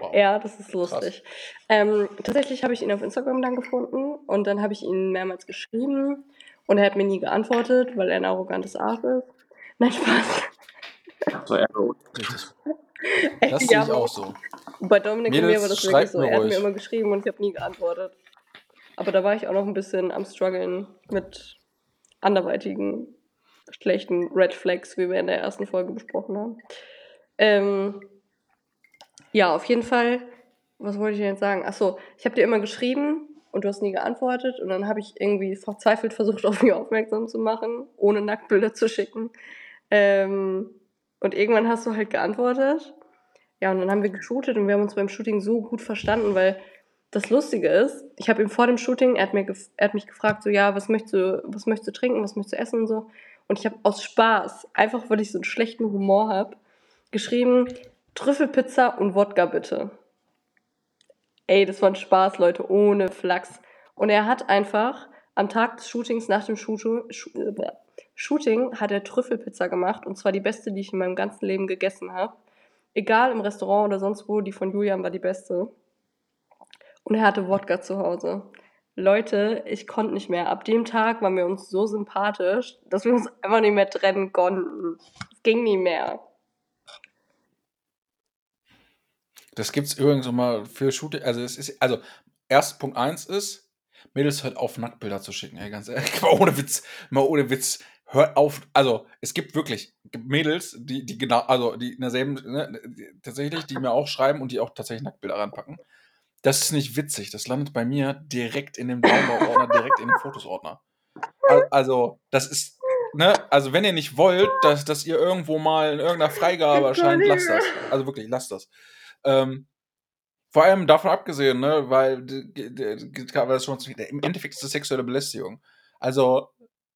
Wow. Ja, das ist lustig. Ähm, tatsächlich habe ich ihn auf Instagram dann gefunden und dann habe ich ihn mehrmals geschrieben und er hat mir nie geantwortet, weil er ein arrogantes Arsch ist. Nein, Spaß. So Ärger. Richtig. Ey, Das sehe ja, ich auch so. Bei Dominik und mir Mädels, war das wirklich so. mir Er hat mir ruhig. immer geschrieben und ich habe nie geantwortet. Aber da war ich auch noch ein bisschen am struggeln mit anderweitigen schlechten Red Flags, wie wir in der ersten Folge besprochen haben. Ähm, ja, auf jeden Fall. Was wollte ich denn jetzt sagen? Achso, ich habe dir immer geschrieben und du hast nie geantwortet und dann habe ich irgendwie verzweifelt versucht, auf mich aufmerksam zu machen, ohne Nacktbilder zu schicken. Ähm, und irgendwann hast du halt geantwortet. Ja, und dann haben wir geshootet und wir haben uns beim Shooting so gut verstanden, weil das Lustige ist, ich habe ihm vor dem Shooting, er hat, mir er hat mich gefragt, so, ja, was möchtest du, was möchtest du trinken, was möchtest du essen und so. Und ich habe aus Spaß, einfach weil ich so einen schlechten Humor habe, geschrieben, Trüffelpizza und Wodka bitte. Ey, das war ein Spaß, Leute, ohne Flachs. Und er hat einfach am Tag des Shootings, nach dem Shu- äh, Shooting, hat er Trüffelpizza gemacht. Und zwar die beste, die ich in meinem ganzen Leben gegessen habe. Egal im Restaurant oder sonst wo, die von Julian war die beste. Und er hatte Wodka zu Hause. Leute, ich konnte nicht mehr. Ab dem Tag waren wir uns so sympathisch, dass wir uns einfach nicht mehr trennen konnten. Es ging nie mehr. Das gibt's übrigens immer für Shooting. Also, es ist, also, erst Punkt eins ist, Mädels hört auf, Nacktbilder zu schicken, ey, ganz ehrlich. Mal ohne Witz. Mal ohne Witz. Hört auf. Also, es gibt wirklich Mädels, die, die genau, also, die in derselben, ne, die, tatsächlich, die mir auch schreiben und die auch tatsächlich Nacktbilder ranpacken. Das ist nicht witzig. Das landet bei mir direkt in dem Download-Ordner, direkt in den Fotos-Ordner. Al- Also, das ist, ne, also, wenn ihr nicht wollt, dass, dass ihr irgendwo mal in irgendeiner Freigabe erscheint, lasst das. Also, wirklich, lasst das. Ähm, vor allem davon abgesehen, ne, weil das schon im Endeffekt ist das sexuelle Belästigung. Also,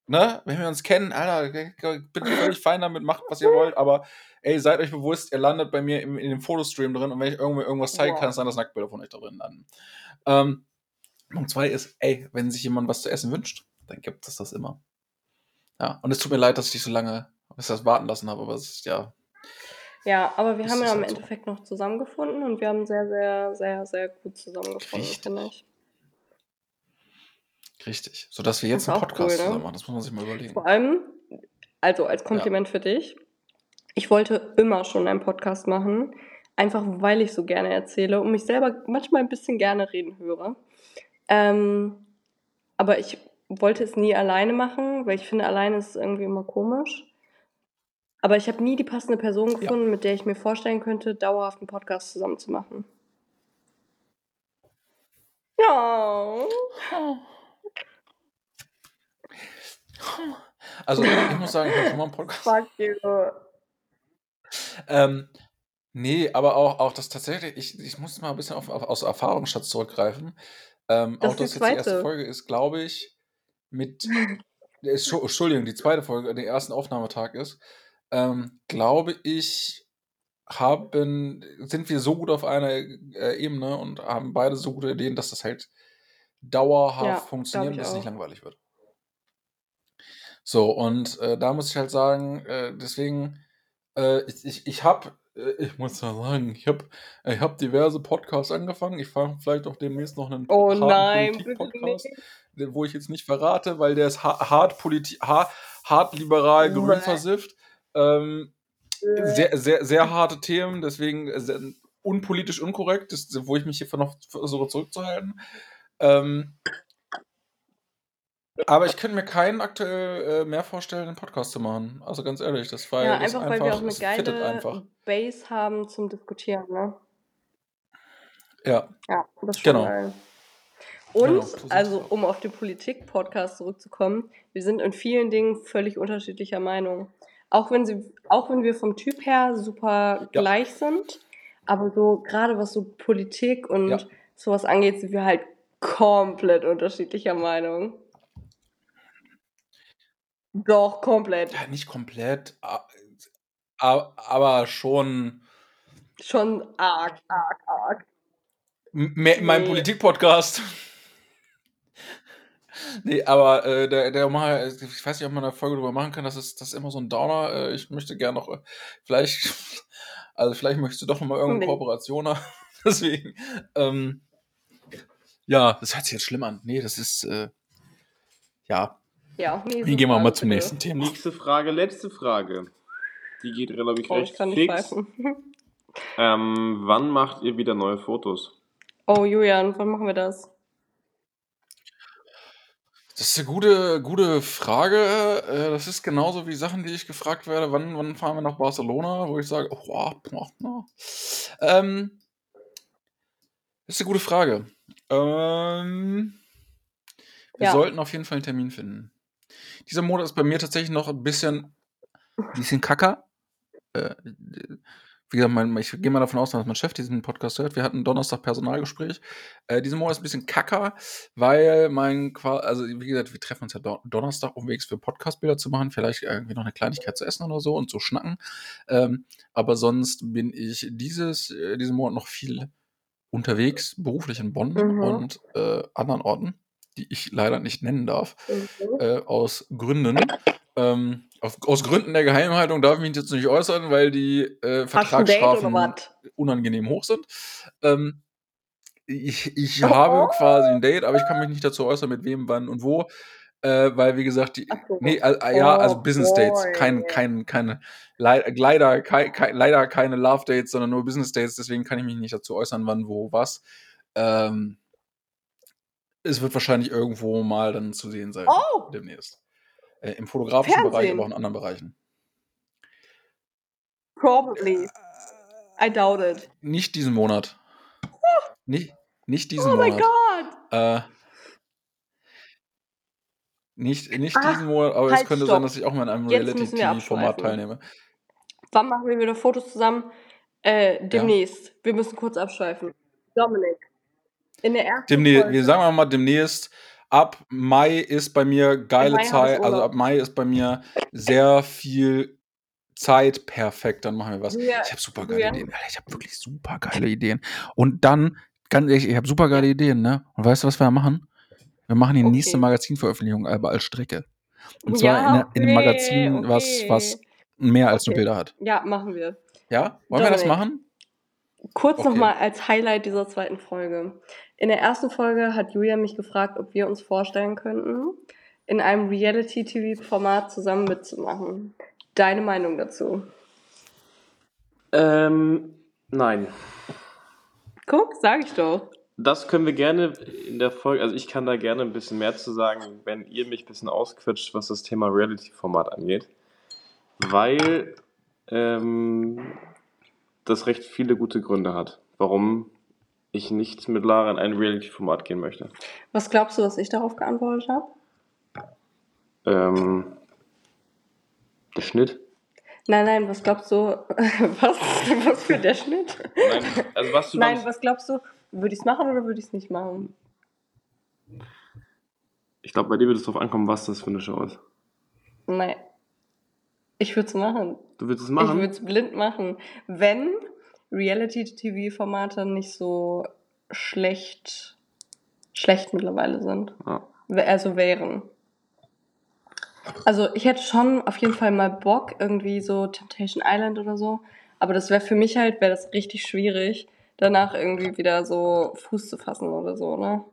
ne, wenn wir uns kennen, Alter, ich bin völlig fein damit, macht was ihr wollt, aber ey, seid euch bewusst, ihr landet bei mir im, in dem Fotostream drin und wenn ich irgendwie irgendwas zeige, Wow. kann es sein, dass Nacktbilder von euch da drin landen. Ähm, Punkt zwei ist, ey, wenn sich jemand was zu essen wünscht, dann gibt es das immer. Ja, und es tut mir leid, dass ich dich so lange bis das warten lassen habe, aber es ist ja, Ja, aber wir Das haben ja im halt so. Endeffekt noch zusammengefunden und wir haben sehr, sehr, sehr, sehr gut zusammengefunden, Richtig. finde ich. richtig. Sodass wir jetzt einen Podcast cool, ne? zusammen machen, das muss man sich mal überlegen. Vor allem, also als Kompliment für dich, ich wollte immer schon einen Podcast machen, einfach weil ich so gerne erzähle und mich selber manchmal ein bisschen gerne reden höre. Ähm, aber ich wollte es nie alleine machen, weil ich finde, alleine ist irgendwie immer komisch. Aber ich habe nie die passende Person gefunden, mit der ich mir vorstellen könnte, dauerhaft einen Podcast zusammen zu machen. Ja. Also, ich muss sagen, ich habe schon mal einen Podcast. Fuck you. Ähm, nee, aber auch, auch das tatsächlich, ich, ich muss mal ein bisschen auf, auf, aus Erfahrungsschatz zurückgreifen. Ähm, Das auch das jetzt die erste. Folge ist, glaube ich, mit, äh, Entschu- Entschuldigung, die zweite Folge, der ersten Aufnahmetag ist, ähm, glaube ich, haben, sind wir so gut auf einer äh, Ebene und haben beide so gute Ideen, dass das halt dauerhaft Ja, funktioniert und dass es nicht langweilig wird. So, und äh, da muss ich halt sagen, äh, deswegen, äh, ich, ich, ich habe, äh, ich muss ja sagen, ich habe ich hab diverse Podcasts angefangen. Ich fange vielleicht auch demnächst noch einen Oh nein, den- wo ich jetzt nicht verrate, weil der ist ha hart, politi ha hart liberal, grün versifft. Ähm, sehr, sehr, sehr harte Themen, deswegen äh, sehr, unpolitisch unkorrekt, das, wo ich mich hier noch versuche zurückzuhalten. Ähm, aber ich könnte mir keinen aktuell äh, mehr vorstellen, einen Podcast zu machen. Also ganz ehrlich, das war Ja, einfach, weil wir auch eine geile einfach. Base haben zum Diskutieren, ne? Ja, Ja, das ist schon Genau. geil. Und, Genau, so sieht's also um auf den Politik-Podcast zurückzukommen, wir sind in vielen Dingen völlig unterschiedlicher Meinung. Auch wenn, sie, auch wenn wir vom Typ her super Ja. gleich sind, aber so gerade was so Politik und Ja. sowas angeht, sind wir halt komplett unterschiedlicher Meinung. Doch, komplett. ja, nicht komplett, aber schon, Schon arg, arg, arg. M mehr in meinem Nee. Politik-Podcast. Nee, aber äh, der, der mal, ich weiß nicht, ob man eine Folge drüber machen kann, das ist, das ist immer so ein Downer. Äh, ich möchte gerne noch, äh, vielleicht, also vielleicht möchtest du doch noch mal irgendeine. Kooperation haben. Deswegen, ähm, ja, das hört sich jetzt schlimm an. Nee, das ist, äh, ja, Ja, nächste wie gehen wir mal Frage, zum bitte. nächsten Thema. Nächste Frage, letzte Frage. Die geht relativ Oh, ich recht kann nicht fix. pfeifen. Ähm, wann macht ihr wieder neue Fotos? Oh, Julian, wann machen wir das? Das ist eine gute, gute Frage. Äh, Das ist genauso wie Sachen, die ich gefragt werde, wann, wann fahren wir nach Barcelona, wo ich sage, oh, wow, boah, na. ähm, das ist eine gute Frage. Ähm, wir Ja. sollten auf jeden Fall einen Termin finden. Dieser Monat ist bei mir tatsächlich noch ein bisschen, bisschen kacker. Äh, wie gesagt, mein, ich gehe mal davon aus, dass mein Chef diesen Podcast hört. Wir hatten Donnerstag Personalgespräch. Äh, diesen Monat ist ein bisschen kacker, weil mein, also wie gesagt, wir treffen uns ja Don Donnerstag unterwegs für Podcastbilder zu machen, vielleicht irgendwie noch eine Kleinigkeit zu essen oder so und zu schnacken. Ähm, aber sonst bin ich dieses, äh, diesen Monat noch viel unterwegs, beruflich in Bonn Mhm. und äh, anderen Orten, die ich leider nicht nennen darf Mhm. äh, aus Gründen. Ähm, auf, aus Gründen der Geheimhaltung darf ich mich jetzt nicht äußern, weil die äh, Vertragsstrafen unangenehm hoch sind. Ähm, ich ich Oh. habe quasi ein Date, aber ich kann mich nicht dazu äußern, mit wem, wann und wo. Äh, weil, wie gesagt, die. So. Nee, äh, äh, ja, also Oh Business Dates. Kein, kein, keine, lei- leider, kei, kei, leider keine Love Dates, sondern nur Business Dates. Deswegen kann ich mich nicht dazu äußern, wann, wo, was. Ähm, es wird wahrscheinlich irgendwo mal dann zu sehen sein. Oh! Demnächst. Äh, Im fotografischen Bereich, Fernsehen. aber auch in anderen Bereichen. Probably. I doubt it. Nicht diesen Monat. Nicht, nicht diesen Oh mein Monat. Gott! Äh, nicht nicht Ah, diesen Monat, aber es halt, könnte stopp. sein, dass ich auch mal in einem Reality-TV-Format teilnehme. Wann machen wir wieder Fotos zusammen? Äh, demnächst. Wir müssen kurz abschweifen. Dominik. In der ersten Demnächst, Folge. wir sagen mal demnächst, ab Mai ist bei mir geile Zeit, also ab Mai ist bei mir sehr viel Zeit perfekt, dann machen wir was. Julia, Ich habe super geile Julian? Ideen. Alter, ich habe wirklich super geile Ideen. Und dann, ganz ehrlich, ich habe super geile Ideen, ne? Und weißt du, was wir machen? Wir machen die nächste Okay. Magazinveröffentlichung aber als Strecke. Und zwar Ja, in, der- in einem okay, Magazin, was, okay. was mehr als nur Okay. Bilder hat. Ja, machen wir. Ja? Wollen wir das Dominik. machen? Kurz Okay. nochmal als Highlight dieser zweiten Folge. In der ersten Folge hat Julia mich gefragt, ob wir uns vorstellen könnten, in einem Reality-TV-Format zusammen mitzumachen. Deine Meinung dazu? Ähm, nein. Guck, sag ich doch. Das können wir gerne in der Folge, also ich kann da gerne ein bisschen mehr zu sagen, wenn ihr mich ein bisschen ausquetscht, was das Thema Reality-Format angeht. Weil ähm, das recht viele gute Gründe hat, warum ich nicht mit Lara in ein Reality-Format gehen möchte. Was glaubst du, was ich darauf geantwortet habe? Ähm, der Schnitt? Nein, nein, was glaubst du? Was? Was für der Schnitt? Nein, also was du Nein, was glaubst du? Würde ich es machen oder würde ich es nicht machen? Ich glaube, bei dir wird es darauf ankommen, was das für eine Show ist. Nein. Ich würde es machen. Du willst es Ich machen? würde es blind machen. Wenn Reality-TV-Formate nicht so schlecht, schlecht mittlerweile sind. Ja. Also wären. Also ich hätte schon auf jeden Fall mal Bock, irgendwie so Temptation Island oder so. Aber das wäre für mich halt, wäre das richtig schwierig, danach irgendwie wieder so Fuß zu fassen oder so, ne?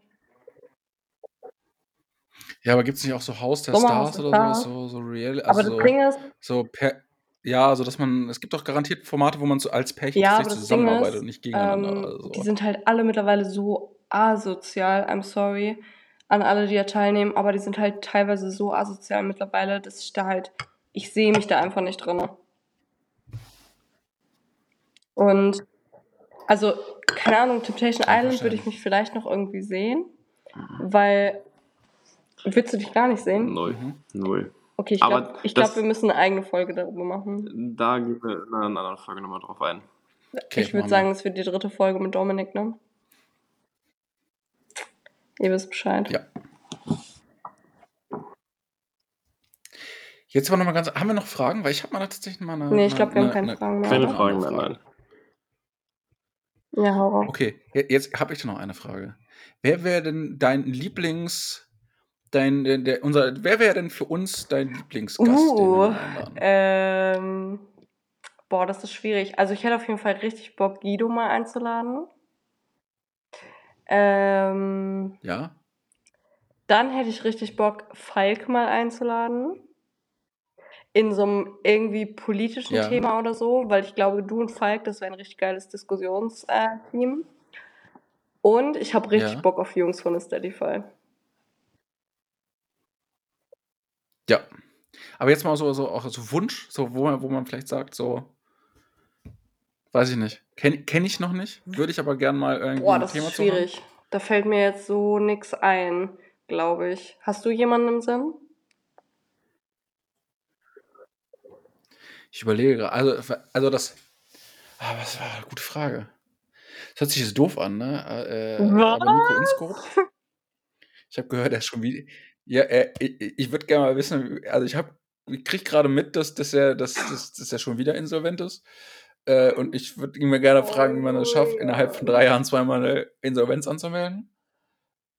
Ja, aber gibt es nicht auch so Haus der Stars der oder sowas? So, so real, Aber also das Ding ist, so per, ja, also dass man, es gibt doch garantiert Formate, wo man so als Pärchen Ja, zusammenarbeitet ist, und nicht gegeneinander. ähm, also. die sind halt alle mittlerweile so asozial, I'm sorry, an alle, die da teilnehmen, aber die sind halt teilweise so asozial mittlerweile, dass ich da halt, ich sehe mich da einfach nicht drin. Und, also, keine Ahnung, Temptation Island würde ich mich vielleicht noch irgendwie sehen, weil, willst du dich gar nicht sehen? Null. Mhm. Null. Okay, ich glaube, das- glaub, wir müssen eine eigene Folge darüber machen. Da gehen wir in einer anderen Folge nochmal drauf ein. Okay, ich würde sagen, es wird die dritte Folge mit Dominik, ne? Ihr wisst Bescheid. Ja. Jetzt aber noch mal ganz, haben wir noch Fragen? Weil ich habe mal tatsächlich mal eine. Nee, ich glaube, wir haben eine- keine eine- Fragen mehr. Keine? Fragen mehr, nein. Ja, hau raus. Okay, je- jetzt habe ich noch eine Frage. Wer wäre denn dein Lieblings, dein, der, der, unser, wer wäre denn für uns dein Lieblingsgast, Uh, ähm, boah, das ist schwierig. Also ich hätte auf jeden Fall richtig Bock, Guido mal einzuladen. Ähm, Ja? dann hätte ich richtig Bock, Falk mal einzuladen. In so einem irgendwie politischen Ja. Thema oder so, weil ich glaube, du und Falk, das wäre ein richtig geiles Diskussionsteam. Und ich habe richtig Ja. Bock auf Jungs von Steadify. Ja. Aber jetzt mal so, so auch so Wunsch, so wo man, wo man vielleicht sagt, so, weiß ich nicht. Kenne kenn ich noch nicht, würde ich aber gern mal irgendwie Boah, das Thema ist zu schwierig. Da fällt mir jetzt so nix ein, glaube ich. Hast du jemanden im Sinn? Ich überlege gerade, also, also das, ah, was war eine gute Frage. Das hört sich jetzt doof an, ne? Äh, äh, aber Nico Inscope, ich habe gehört, er ist schon wieder, ja, er, ich, ich würde gerne mal wissen, also ich habe, ich kriege gerade mit, dass, dass, er, dass, dass, dass er schon wieder insolvent ist. Äh, und ich würde ihn mir gerne fragen, wie man es schafft, innerhalb von drei Jahren zweimal eine Insolvenz anzumelden.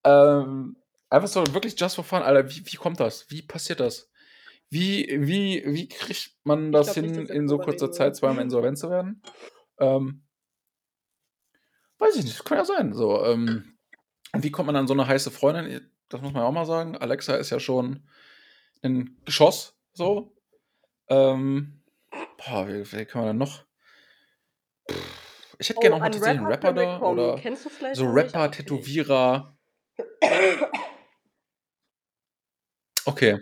Ähm, einfach so wirklich just for fun, Alter, wie, wie kommt das? Wie passiert das? Wie, wie, wie kriegt man das hin, nicht, in so kurzer Zeit zweimal insolvent zu werden? Ähm, weiß ich nicht, das kann ja sein. So, ähm, wie kommt man an so eine heiße Freundin? Das muss man auch mal sagen. Alexa ist ja schon ein Geschoss, so. Ähm, boah, wie, wie kann man denn noch? Pff, Ich hätte gerne noch mal Oh, tatsächlich einen Rapper da oder Kennst du vielleicht so? Rapper. Tätowierer. Okay.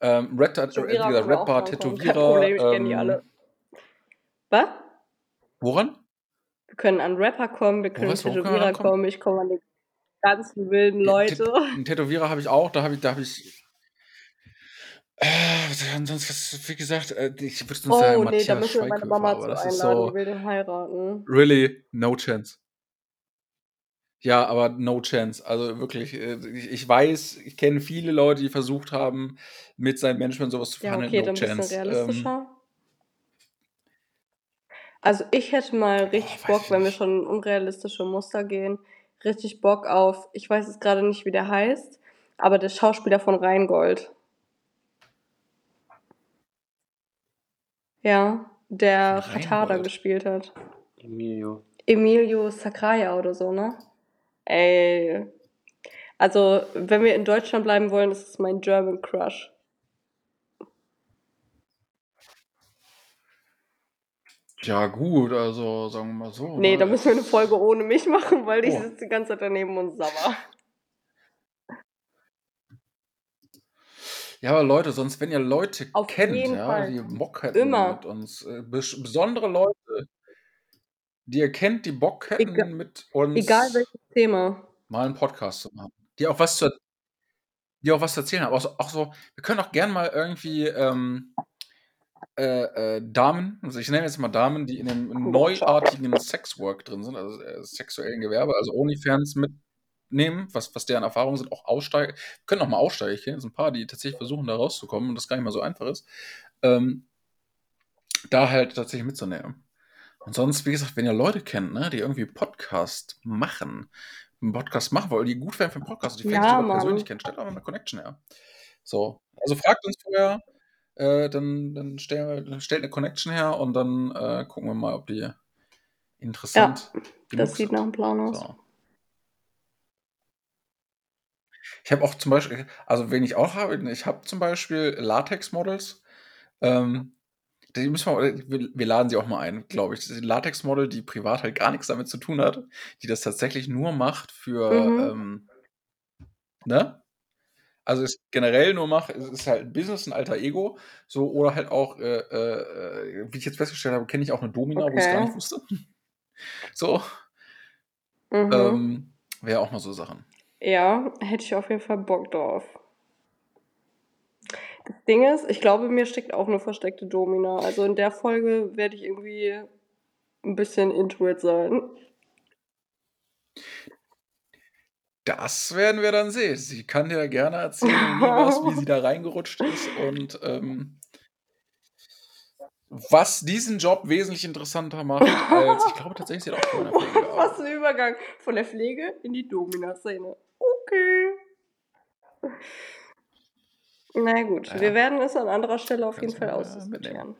Ähm, Rapper, äh, wie Tätowierer auch Rapper, Tätowierer. Problem, ich kenne die ähm, alle. Was? Woran? Wir können an Rapper kommen, wir können an Tätowierer kommen, ich komme an die ganzen wilden Leute. Einen Tätowierer habe ich auch, da habe ich, da habe ich. Äh, was, wie gesagt, äh, ich würde sonst sagen Oh nee, da Matthias müssen wir meine Mama zu einladen, die so, will den heiraten. really, no chance. Ja, aber no chance. Also wirklich, äh, ich, ich weiß, ich kenne viele Leute, die versucht haben, mit seinem Management sowas zu Ja, verhandeln. okay, No dann ein bisschen chance. Ähm, realistischer. Also ich hätte mal richtig weiß Bock, wenn wir schon in unrealistische Muster gehen, richtig Bock auf, ich weiß jetzt gerade nicht, wie der heißt, aber der Schauspieler von Rheingold. Ja, der Rheingold. gespielt hat. Emilio. Emilio Sacraia oder so, ne? Ey. Also, wenn wir in Deutschland bleiben wollen, ist es mein German Crush. Ja, gut, also sagen wir mal so. Nee, ne? da müssen wir eine Folge ohne mich machen, weil ich Oh. sitze die ganze Zeit daneben und sabber. Ja, aber Leute, sonst, wenn ihr Leute Auf kennt, jeden ja, Fall. die Bock hätten Immer. mit uns, äh, bes besondere Leute, die ihr kennt, die Bock hätten, Egal, mit uns egal welches Thema. mal einen Podcast zu machen. Die auch was zu, die auch was zu erzählen haben. Auch so, auch so wir können auch gern mal irgendwie ähm, äh, äh, Damen, also ich nenne jetzt mal Damen, die in dem neuartigen Sexwork drin sind, also äh, sexuellen Gewerbe, also OnlyFans mitnehmen, was, was deren Erfahrungen sind, auch aussteigen. Wir können auch mal aussteigen. Kenne jetzt ein paar, die tatsächlich versuchen, da rauszukommen und das gar nicht mal so einfach ist. Ähm, da halt tatsächlich mitzunehmen. Und sonst, wie gesagt, wenn ihr Leute kennt, ne, die irgendwie Podcast machen, einen Podcast machen wollen, die gut wären für einen Podcast, die vielleicht Ja, sogar persönlich kennen, stellt auch mal eine Connection her. So, also fragt uns vorher, äh, dann, dann stellen wir, stellt eine Connection her und dann äh, gucken wir mal, ob die interessant genug Das sieht sind. nach einem Plan aus. So. Ich habe auch zum Beispiel, also wen ich auch habe, ich habe zum Beispiel Latex-Models. Ähm, die müssen wir, wir, wir laden sie auch mal ein, glaube ich. Das ist ein Latex-Model, die privat halt gar nichts damit zu tun hat, die das tatsächlich nur macht für, Mhm. ähm, ne? Also es generell nur macht, es ist halt ein Business, ein alter Ego, so oder halt auch, äh, äh, wie ich jetzt festgestellt habe, kenne ich auch eine Domina, wo ich es gar Okay. nicht wusste. So, Mhm. ähm, wäre auch mal so Sachen. Ja, hätte ich auf jeden Fall Bock drauf. Das Ding ist, ich glaube, mir steckt auch eine versteckte Domina. Also in der Folge werde ich irgendwie ein bisschen into it sein. Das werden wir dann sehen. Sie kann dir gerne erzählen, wie was, wie sie da reingerutscht ist und ähm, Was diesen Job wesentlich interessanter macht, als ich glaube tatsächlich, sie hat auch vorher. Was ein Übergang von der Pflege in die Domina-Szene. Okay. Na gut, Ja. wir werden es an anderer Stelle auf Kannst jeden Fall mal ausdiskutieren.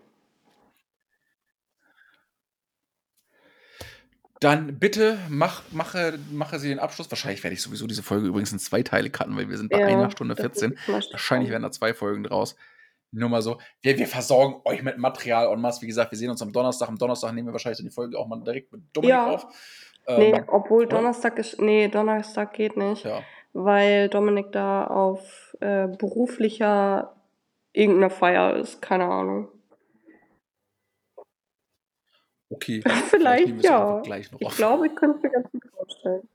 Dann bitte mach, mache, mache sie den Abschluss. Wahrscheinlich werde ich sowieso diese Folge übrigens in zwei Teile cutten, weil wir sind bei Ja, einer Stunde das 14. ist mal Wahrscheinlich werden da zwei Folgen draus. Nur mal so. Wir, wir versorgen euch mit Material en masse. Wie gesagt, wir sehen uns am Donnerstag. Am Donnerstag nehmen wir wahrscheinlich die Folge auch mal direkt mit Dominik Ja. auf. Ähm, Nee, obwohl? Donnerstag ist. Nee, Donnerstag geht nicht. Ja. Weil Dominik da auf äh, beruflicher irgendeiner Feier ist. Keine Ahnung. Okay. Vielleicht, ja. Ich glaube, ich könnte es mir ganz gut vorstellen.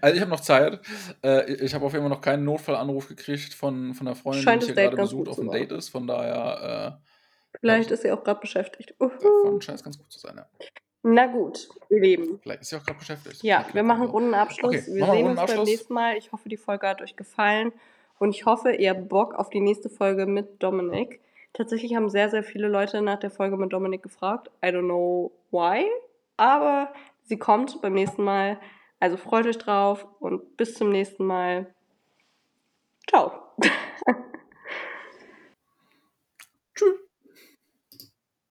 Also ich habe noch Zeit. Äh, ich habe auf jeden Fall noch keinen Notfallanruf gekriegt von, von der Freundin, Scheint die mich hier gerade besucht auf dem. Date ist. Von daher Vielleicht Ja. ist sie auch gerade beschäftigt. äh, Uhu. davon scheint es ganz gut zu sein. Ja. Na gut, ihr Lieben. Vielleicht ist sie auch gerade beschäftigt. Ja, wir machen Rundenabschluss. Okay, wir sehen uns beim nächsten Mal. Ich hoffe, die Folge hat euch gefallen. Und ich hoffe, ihr habt Bock auf die nächste Folge mit Dominik. Tatsächlich haben sehr, sehr viele Leute nach der Folge mit Dominik gefragt. I don't know why. Aber sie kommt beim nächsten Mal. Also freut euch drauf und bis zum nächsten Mal. Ciao. Tschüss.